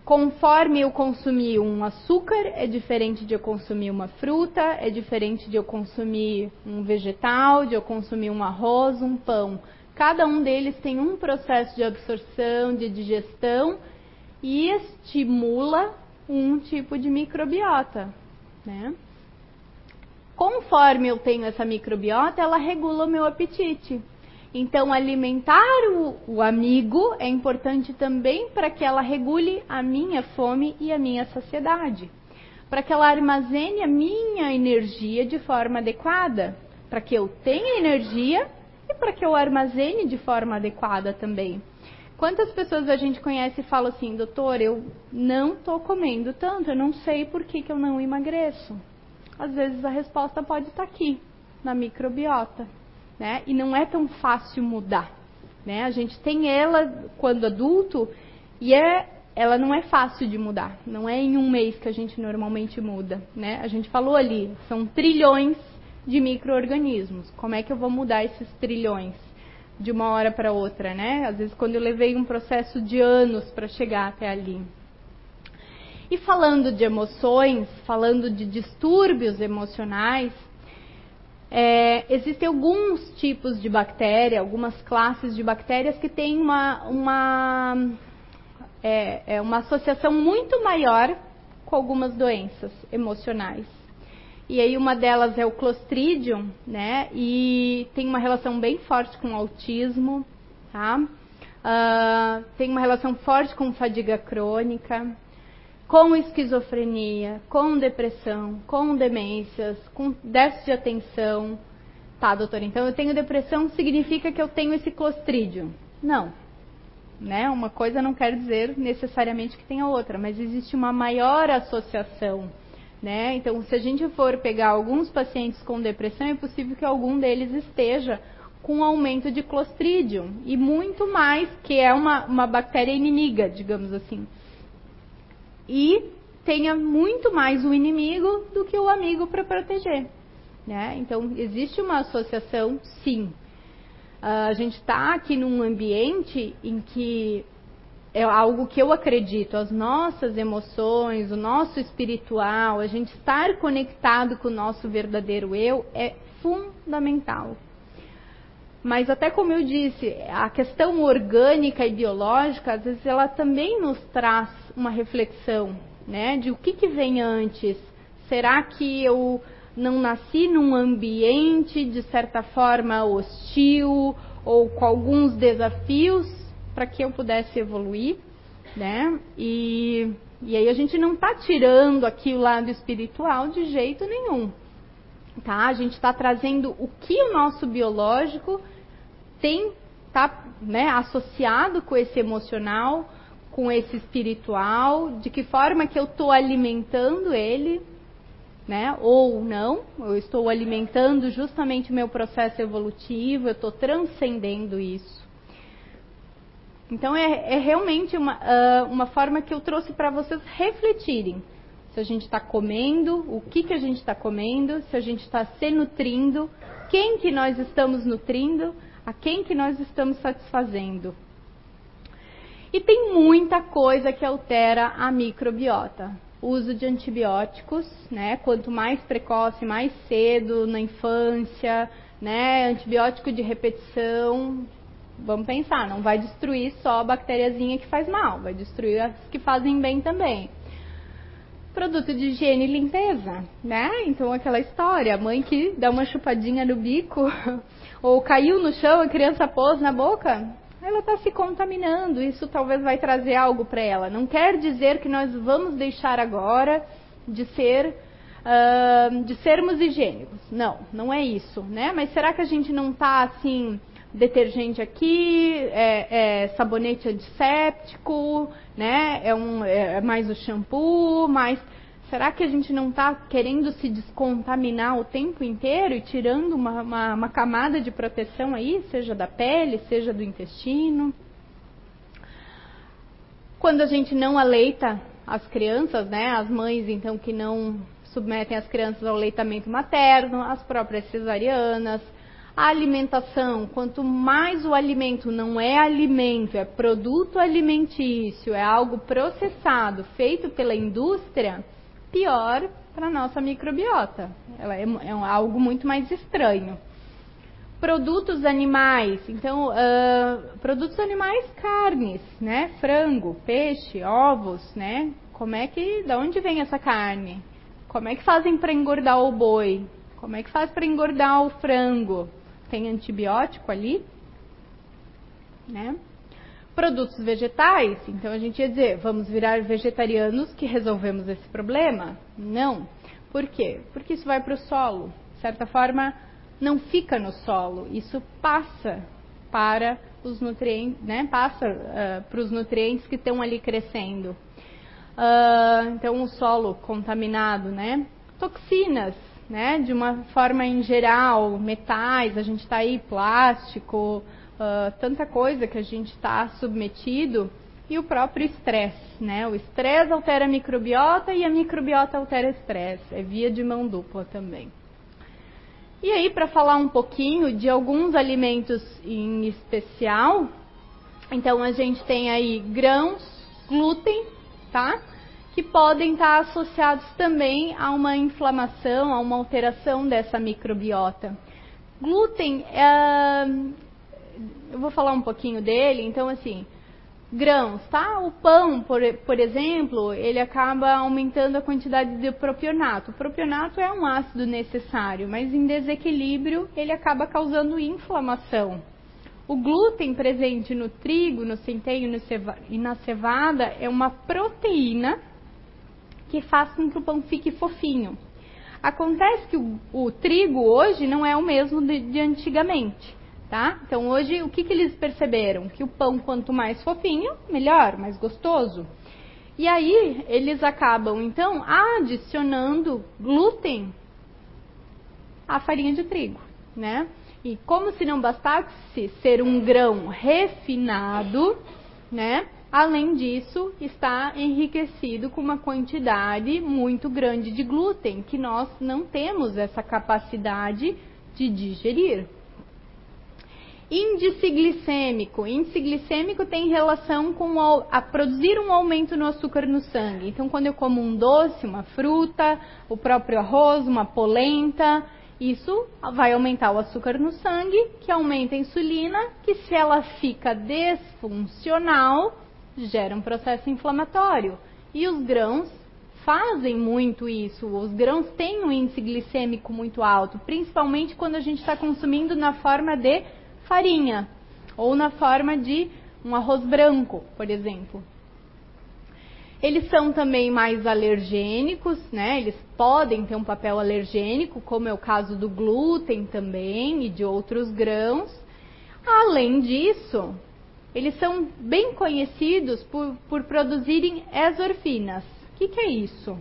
Conforme eu consumir um açúcar, é diferente de eu consumir uma fruta, é diferente de eu consumir um vegetal, de eu consumir um arroz, um pão. Cada um deles tem um processo de absorção, de digestão e estimula um tipo de microbiota, né? Conforme eu tenho essa microbiota, ela regula o meu apetite. Então, alimentar o, o amigo é importante também para que ela regule a minha fome e a minha saciedade. Para que ela armazene a minha energia de forma adequada. Para que eu tenha energia e para que eu armazene de forma adequada também. Quantas pessoas a gente conhece e fala assim, doutor, eu não estou comendo tanto, eu não sei por que, que eu não emagreço. Às vezes a resposta pode estar tá aqui, na microbiota, né? E não é tão fácil mudar, né? A gente tem ela quando adulto e é, ela não é fácil de mudar. Não é em um mês que a gente normalmente muda, né? A gente falou ali, são trilhões de micro-organismos. Como é que eu vou mudar esses trilhões? de uma hora para outra, né? Às vezes quando eu levei um processo de anos para chegar até ali. E falando de emoções, falando de distúrbios emocionais, é, existem alguns tipos de bactéria, algumas classes de bactérias que têm uma, uma, é, é uma associação muito maior com algumas doenças emocionais. E aí uma delas é o Clostridium, né? E tem uma relação bem forte com o autismo, tá? Uh, tem uma relação forte com fadiga crônica, com esquizofrenia, com depressão, com demências, com déficit de atenção. Tá, doutora, então eu tenho depressão significa que eu tenho esse Clostridium. Não. Né? Uma coisa não quer dizer necessariamente que tenha outra, mas existe uma maior associação né? Então, se a gente for pegar alguns pacientes com depressão, é possível que algum deles esteja com aumento de Clostridium e muito mais, que é uma, uma bactéria inimiga, digamos assim. E tenha muito mais o inimigo do que o amigo para proteger. Né? Então, existe uma associação, sim. Uh, a gente está aqui num ambiente em que é algo que eu acredito, as nossas emoções, o nosso espiritual, a gente estar conectado com o nosso verdadeiro eu é fundamental. Mas até como eu disse, a questão orgânica e biológica, às vezes ela também nos traz uma reflexão, né, de o que, que vem antes. Será que eu não nasci num ambiente de certa forma hostil ou com alguns desafios para que eu pudesse evoluir, né? E, e aí a gente não está tirando aqui o lado espiritual de jeito nenhum, tá? A gente está trazendo o que o nosso biológico tem, tá, né, associado com esse emocional, com esse espiritual, de que forma que eu estou alimentando ele, né? Ou não, eu estou alimentando justamente o meu processo evolutivo, eu estou transcendendo isso. Então é, é realmente uma, uh, uma forma que eu trouxe para vocês refletirem. Se a gente está comendo, o que, que a gente está comendo, se a gente está se nutrindo, quem que nós estamos nutrindo, a quem que nós estamos satisfazendo. E tem muita coisa que altera a microbiota. O uso de antibióticos, né? Quanto mais precoce, mais cedo, na infância, né? Antibiótico de repetição, vamos pensar, não vai destruir só a bactériazinha que faz mal, vai destruir as que fazem bem também. Produto de higiene e limpeza, né? Então aquela história, a mãe que dá uma chupadinha no bico, [LAUGHS] ou caiu no chão, a criança pôs na boca, ela está se contaminando, isso talvez vai trazer algo para ela. Não quer dizer que nós vamos deixar agora de ser uh, de sermos higiênicos. Não, não é isso, né? Mas será que a gente não está assim detergente aqui, é, é sabonete antisséptico, né? É, um, é mais o shampoo, mais. Será que a gente não está querendo se descontaminar o tempo inteiro e tirando uma, uma, uma camada de proteção aí, seja da pele, seja do intestino? Quando a gente não aleita as crianças, né? As mães, então, que não submetem as crianças ao leitamento materno, as próprias cesarianas, a alimentação, quanto mais o alimento não é alimento, é produto alimentício, é algo processado, feito pela indústria, pior para a nossa microbiota. Ela é, é, algo muito mais estranho. Produtos animais, então, uh, produtos animais, carnes, né? Frango, peixe, ovos, né? Como é que, da onde vem essa carne? Como é que fazem para engordar o boi? Como é que faz para engordar o frango? Tem antibiótico ali, né? Produtos vegetais, então a gente ia dizer, vamos virar vegetarianos que resolvemos esse problema? Não. Por quê? Porque isso vai para o solo. De certa forma, não fica no solo, isso passa para os nutrientes, né? Passa uh, para os nutrientes que estão ali crescendo. Uh, então, o solo contaminado, né? Toxinas, né? De uma forma em geral, metais, a gente está aí, plástico, uh, tanta coisa que a gente está submetido e o próprio estresse, né? O estresse altera a microbiota e a microbiota altera o estresse. É via de mão dupla também. E aí, para falar um pouquinho de alguns alimentos em especial, então a gente tem aí grãos, glúten, tá? Que podem estar associados também a uma inflamação, a uma alteração dessa microbiota. Glúten, é... eu vou falar um pouquinho dele, então assim, grãos, tá? O pão, por, por exemplo, ele acaba aumentando a quantidade de propionato. O propionato é um ácido necessário, mas em desequilíbrio ele acaba causando inflamação. O glúten presente no trigo, no centeio e na cevada é uma proteína que faz com que o pão fique fofinho. Acontece que o, o trigo hoje não é o mesmo de, de antigamente. Tá? Então hoje o que, que eles perceberam? Que o pão quanto mais fofinho, melhor, mais gostoso. E aí eles acabam então adicionando glúten à farinha de trigo, né? E como se não bastasse ser um grão refinado, né? Além disso, está enriquecido com uma quantidade muito grande de glúten que nós não temos essa capacidade de digerir. Índice glicêmico. Índice glicêmico tem relação com a produzir um aumento no açúcar no sangue. Então, quando eu como um doce, uma fruta, o próprio arroz, uma polenta, isso vai aumentar o açúcar no sangue, que aumenta a insulina, que se ela fica desfuncional, gera um processo inflamatório. E os grãos fazem muito isso. Os grãos têm um índice glicêmico muito alto, principalmente quando a gente está consumindo na forma de farinha ou na forma de um arroz branco, por exemplo. Eles são também mais alergênicos, né? Eles podem ter um papel alergênico, como é o caso do glúten também e de outros grãos. Além disso, eles são bem conhecidos por, por produzirem exorfinas. O que, que é isso?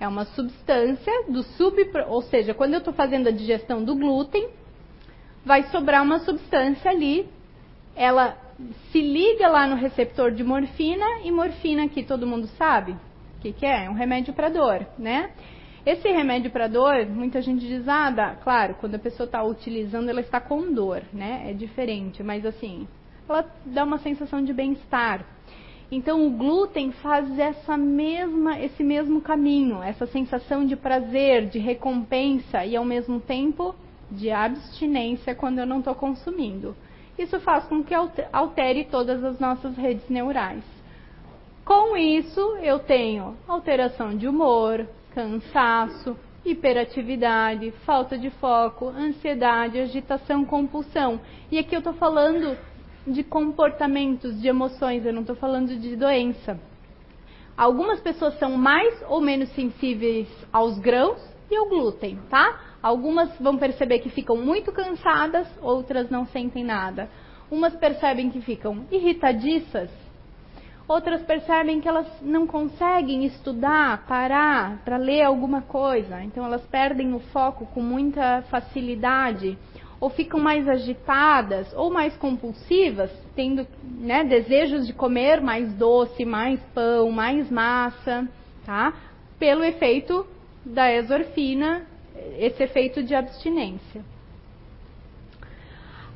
É uma substância do sub, ou seja, quando eu estou fazendo a digestão do glúten, vai sobrar uma substância ali, ela se liga lá no receptor de morfina, e morfina aqui todo mundo sabe o que, que é? É um remédio para dor, né? Esse remédio para dor, muita gente diz, ah, dá. claro, quando a pessoa está utilizando, ela está com dor, né? É diferente, mas assim, ela dá uma sensação de bem-estar. Então o glúten faz essa mesma, esse mesmo caminho, essa sensação de prazer, de recompensa e ao mesmo tempo de abstinência quando eu não estou consumindo. Isso faz com que altere todas as nossas redes neurais. Com isso, eu tenho alteração de humor, cansaço, hiperatividade, falta de foco, ansiedade, agitação, compulsão. E aqui eu estou falando de comportamentos, de emoções, eu não estou falando de doença. Algumas pessoas são mais ou menos sensíveis aos grãos e ao glúten, tá? Algumas vão perceber que ficam muito cansadas, outras não sentem nada. Umas percebem que ficam irritadiças, outras percebem que elas não conseguem estudar, parar para ler alguma coisa, então elas perdem o foco com muita facilidade, ou ficam mais agitadas ou mais compulsivas, tendo né, desejos de comer mais doce, mais pão, mais massa, tá? Pelo efeito da exorfina esse efeito de abstinência.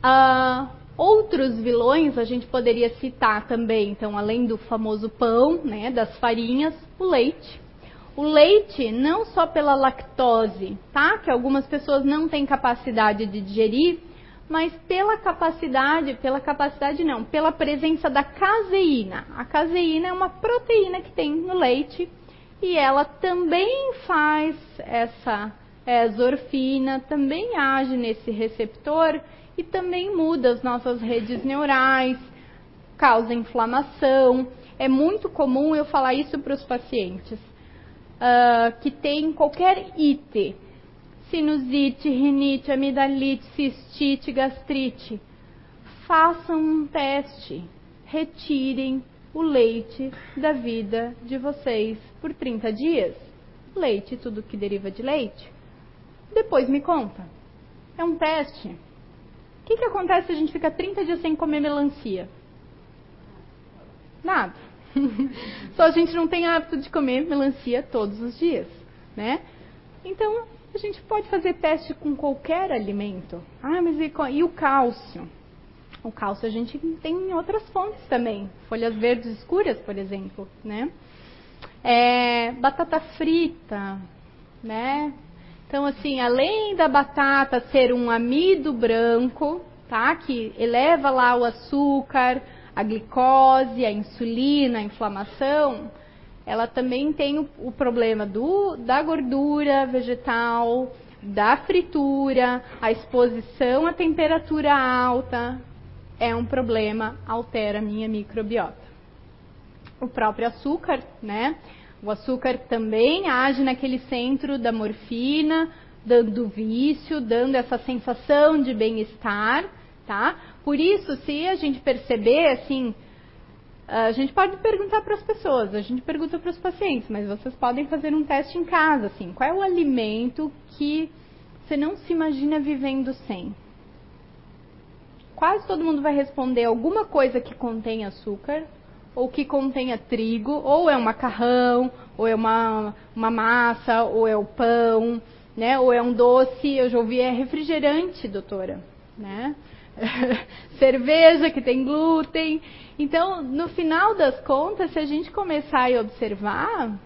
Uh, outros vilões a gente poderia citar também, então, além do famoso pão, né, das farinhas, o leite. O leite, não só pela lactose, tá? Que algumas pessoas não têm capacidade de digerir, mas pela capacidade, pela capacidade não, pela presença da caseína. A caseína é uma proteína que tem no leite e ela também faz essa é, zorfina também age nesse receptor e também muda as nossas redes neurais, causa inflamação. É muito comum eu falar isso para os pacientes uh, que tem qualquer IT, sinusite, rinite, amidalite, cistite, gastrite. Façam um teste. Retirem o leite da vida de vocês por 30 dias. Leite, tudo que deriva de leite. Depois me conta. É um teste. O que, que acontece se a gente fica 30 dias sem comer melancia? Nada. [LAUGHS] Só a gente não tem hábito de comer melancia todos os dias, né? Então, a gente pode fazer teste com qualquer alimento. Ah, mas e, e o cálcio? O cálcio a gente tem em outras fontes também. Folhas verdes escuras, por exemplo, né? É, batata frita, né? Então, assim, além da batata ser um amido branco, tá? Que eleva lá o açúcar, a glicose, a insulina, a inflamação, ela também tem o, o problema do, da gordura vegetal, da fritura, a exposição à temperatura alta, é um problema, altera a minha microbiota. O próprio açúcar, né? O açúcar também age naquele centro da morfina, dando vício, dando essa sensação de bem-estar, tá? Por isso, se a gente perceber, assim, a gente pode perguntar para as pessoas, a gente pergunta para os pacientes, mas vocês podem fazer um teste em casa, assim, qual é o alimento que você não se imagina vivendo sem? Quase todo mundo vai responder alguma coisa que contém açúcar, ou que contenha trigo, ou é um macarrão, ou é uma, uma massa, ou é o pão, né? Ou é um doce, eu já ouvi, é refrigerante, doutora, né? [LAUGHS] Cerveja que tem glúten. Então, no final das contas, se a gente começar a observar,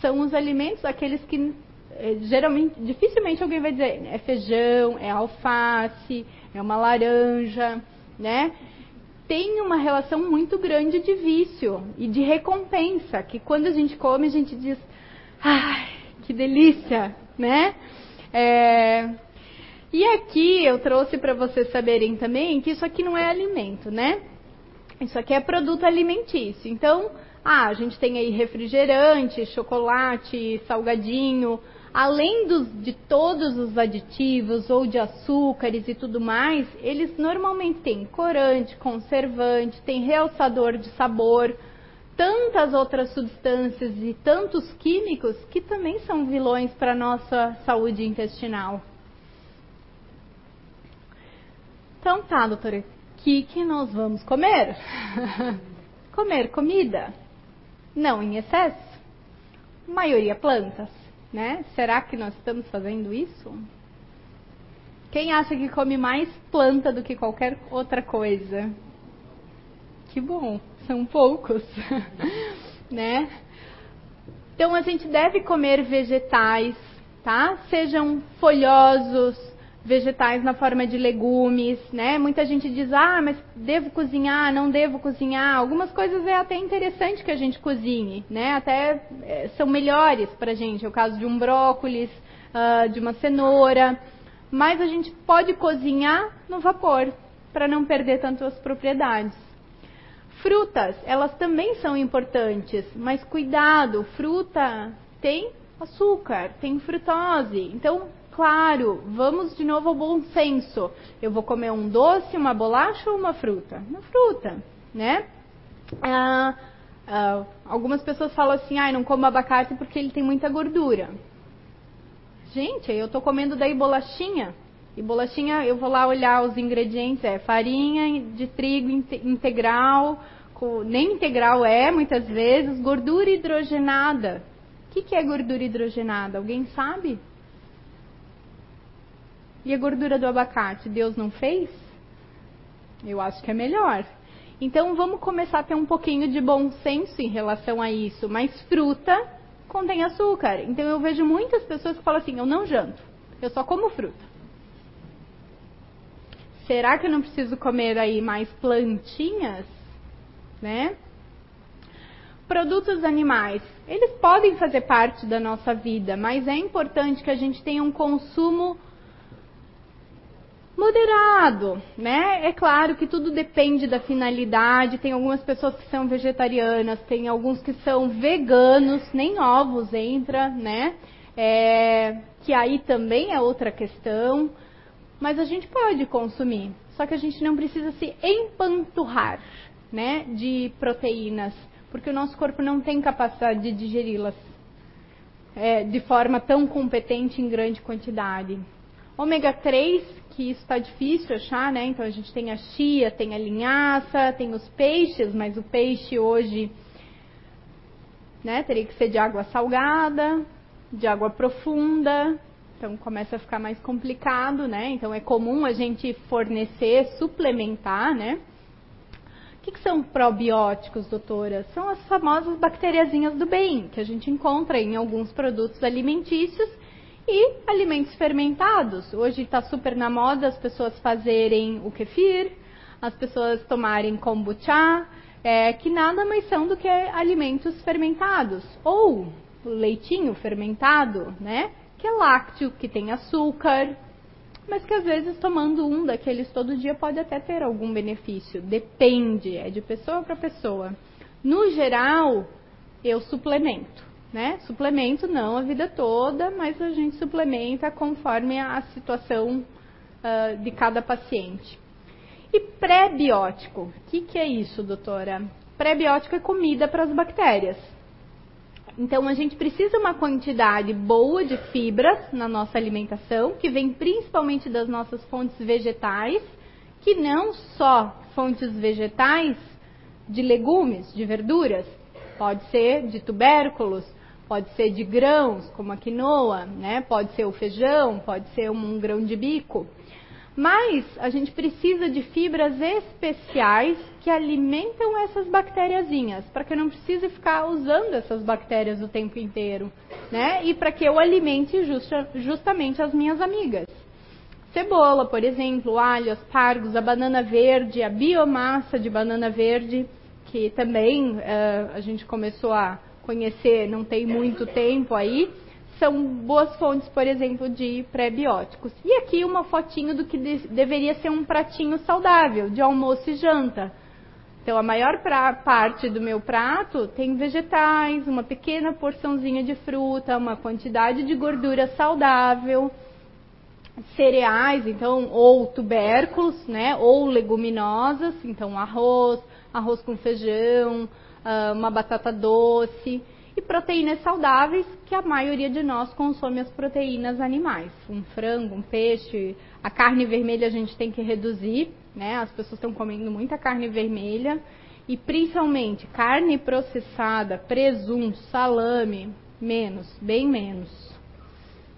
são os alimentos aqueles que eh, geralmente, dificilmente alguém vai dizer é feijão, é alface, é uma laranja, né? tem uma relação muito grande de vício e de recompensa, que quando a gente come a gente diz, ai, que delícia, né? É... E aqui eu trouxe para vocês saberem também que isso aqui não é alimento, né? Isso aqui é produto alimentício. Então, ah, a gente tem aí refrigerante, chocolate, salgadinho, além dos, de todos os aditivos ou de açúcares e tudo mais, eles normalmente têm corante, conservante, tem realçador de sabor, tantas outras substâncias e tantos químicos que também são vilões para a nossa saúde intestinal. Então tá, doutora, o que, que nós vamos comer? [LAUGHS] comer comida? Não em excesso. Maioria plantas né? Será que nós estamos fazendo isso? Quem acha que come mais planta do que qualquer outra coisa? Que bom, são poucos, [LAUGHS] né? Então a gente deve comer vegetais, tá? Sejam folhosos, vegetais na forma de legumes, né? Muita gente diz, ah, mas devo cozinhar, não devo cozinhar. Algumas coisas é até interessante que a gente cozinhe, né? Até é, são melhores para a gente. É o caso de um brócolis, uh, de uma cenoura. Mas a gente pode cozinhar no vapor, para não perder tanto as propriedades. Frutas, elas também são importantes, mas cuidado, fruta tem açúcar, tem frutose. Então, claro, vamos de novo ao bom senso. Eu vou comer um doce, uma bolacha ou uma fruta? Uma fruta, né? Ah, ah, algumas pessoas falam assim, ah, não como abacate porque ele tem muita gordura. Gente, eu estou comendo daí bolachinha. E bolachinha, eu vou lá olhar os ingredientes, é farinha de trigo integral, nem integral é, muitas vezes, gordura hidrogenada. O que, que é gordura hidrogenada? Alguém sabe? E a gordura do abacate, Deus não fez? Eu acho que é melhor. Então vamos começar a ter um pouquinho de bom senso em relação a isso. Mas fruta contém açúcar. Então eu vejo muitas pessoas que falam assim: eu não janto, eu só como fruta. Será que eu não preciso comer aí mais plantinhas? Né? Produtos animais, eles podem fazer parte da nossa vida, mas é importante que a gente tenha um consumo moderado, né? É claro que tudo depende da finalidade. Tem algumas pessoas que são vegetarianas, tem alguns que são veganos, nem ovos entra, né? é, que aí também é outra questão, mas a gente pode consumir, só que a gente não precisa se empanturrar, né, de proteínas, porque o nosso corpo não tem capacidade de digeri-las é, de forma tão competente em grande quantidade. Ômega 3, que isso está difícil achar, né? Então a gente tem a chia, tem a linhaça, tem os peixes, mas o peixe hoje né, teria que ser de água salgada, de água profunda, então começa a ficar mais complicado, né? Então é comum a gente fornecer, suplementar, né? O que, que, são probióticos, doutora? São as famosas bacteriazinhas do bem, que a gente encontra em alguns produtos alimentícios e alimentos fermentados. Hoje está super na moda as pessoas fazerem o kefir, as pessoas tomarem kombucha, é, que nada mais são do que alimentos fermentados. Ou leitinho fermentado, né? Que é lácteo, que tem açúcar, mas que às vezes tomando um daqueles todo dia pode até ter algum benefício. Depende, é de pessoa para pessoa. No geral, eu suplemento, né? Suplemento não a vida toda, mas a gente suplementa conforme a situação uh, de cada paciente. E pré-biótico, o que, que é isso, doutora? Pré-biótico é comida para as bactérias. Então a gente precisa uma quantidade boa de fibras na nossa alimentação, que vem principalmente das nossas fontes vegetais, que não só fontes vegetais de legumes, de verduras, pode ser de tubérculos, pode ser de grãos, como a quinoa, né? Pode ser o feijão, pode ser um grão de bico. Mas a gente precisa de fibras especiais que alimentam essas bactériazinhas, para que eu não precise ficar usando essas bactérias o tempo inteiro, né? E para que eu alimente justa, justamente as minhas amigas. Cebola, por exemplo, alho, aspargos, a banana verde, a biomassa de banana verde, que também uh, a gente começou a conhecer não tem muito tempo aí, são boas fontes, por exemplo, de pré-bióticos. E aqui uma fotinho do que de, deveria ser um pratinho saudável, de almoço e janta. Então, a maior parte do meu prato tem vegetais, uma pequena porçãozinha de fruta, uma quantidade de gordura saudável, cereais, então, ou tubérculos, né, ou leguminosas, então arroz, arroz com feijão, uma batata doce e proteínas saudáveis, que a maioria de nós consome as proteínas animais. Um frango, um peixe, a carne vermelha a gente tem que reduzir, né? As pessoas estão comendo muita carne vermelha e principalmente carne processada, presunto, salame, menos, bem menos.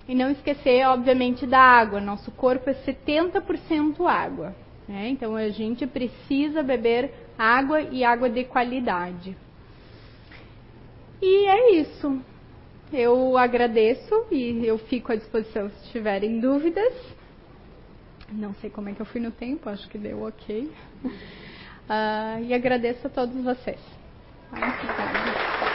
E não esquecer, obviamente, da água. Nosso corpo é 70% água. Né? Então a gente precisa beber água e água de qualidade. E é isso. Eu agradeço e eu fico à disposição se tiverem dúvidas. Não sei como é que eu fui no tempo, acho que deu ok. Uh, [LAUGHS] e agradeço a todos vocês. Obrigada.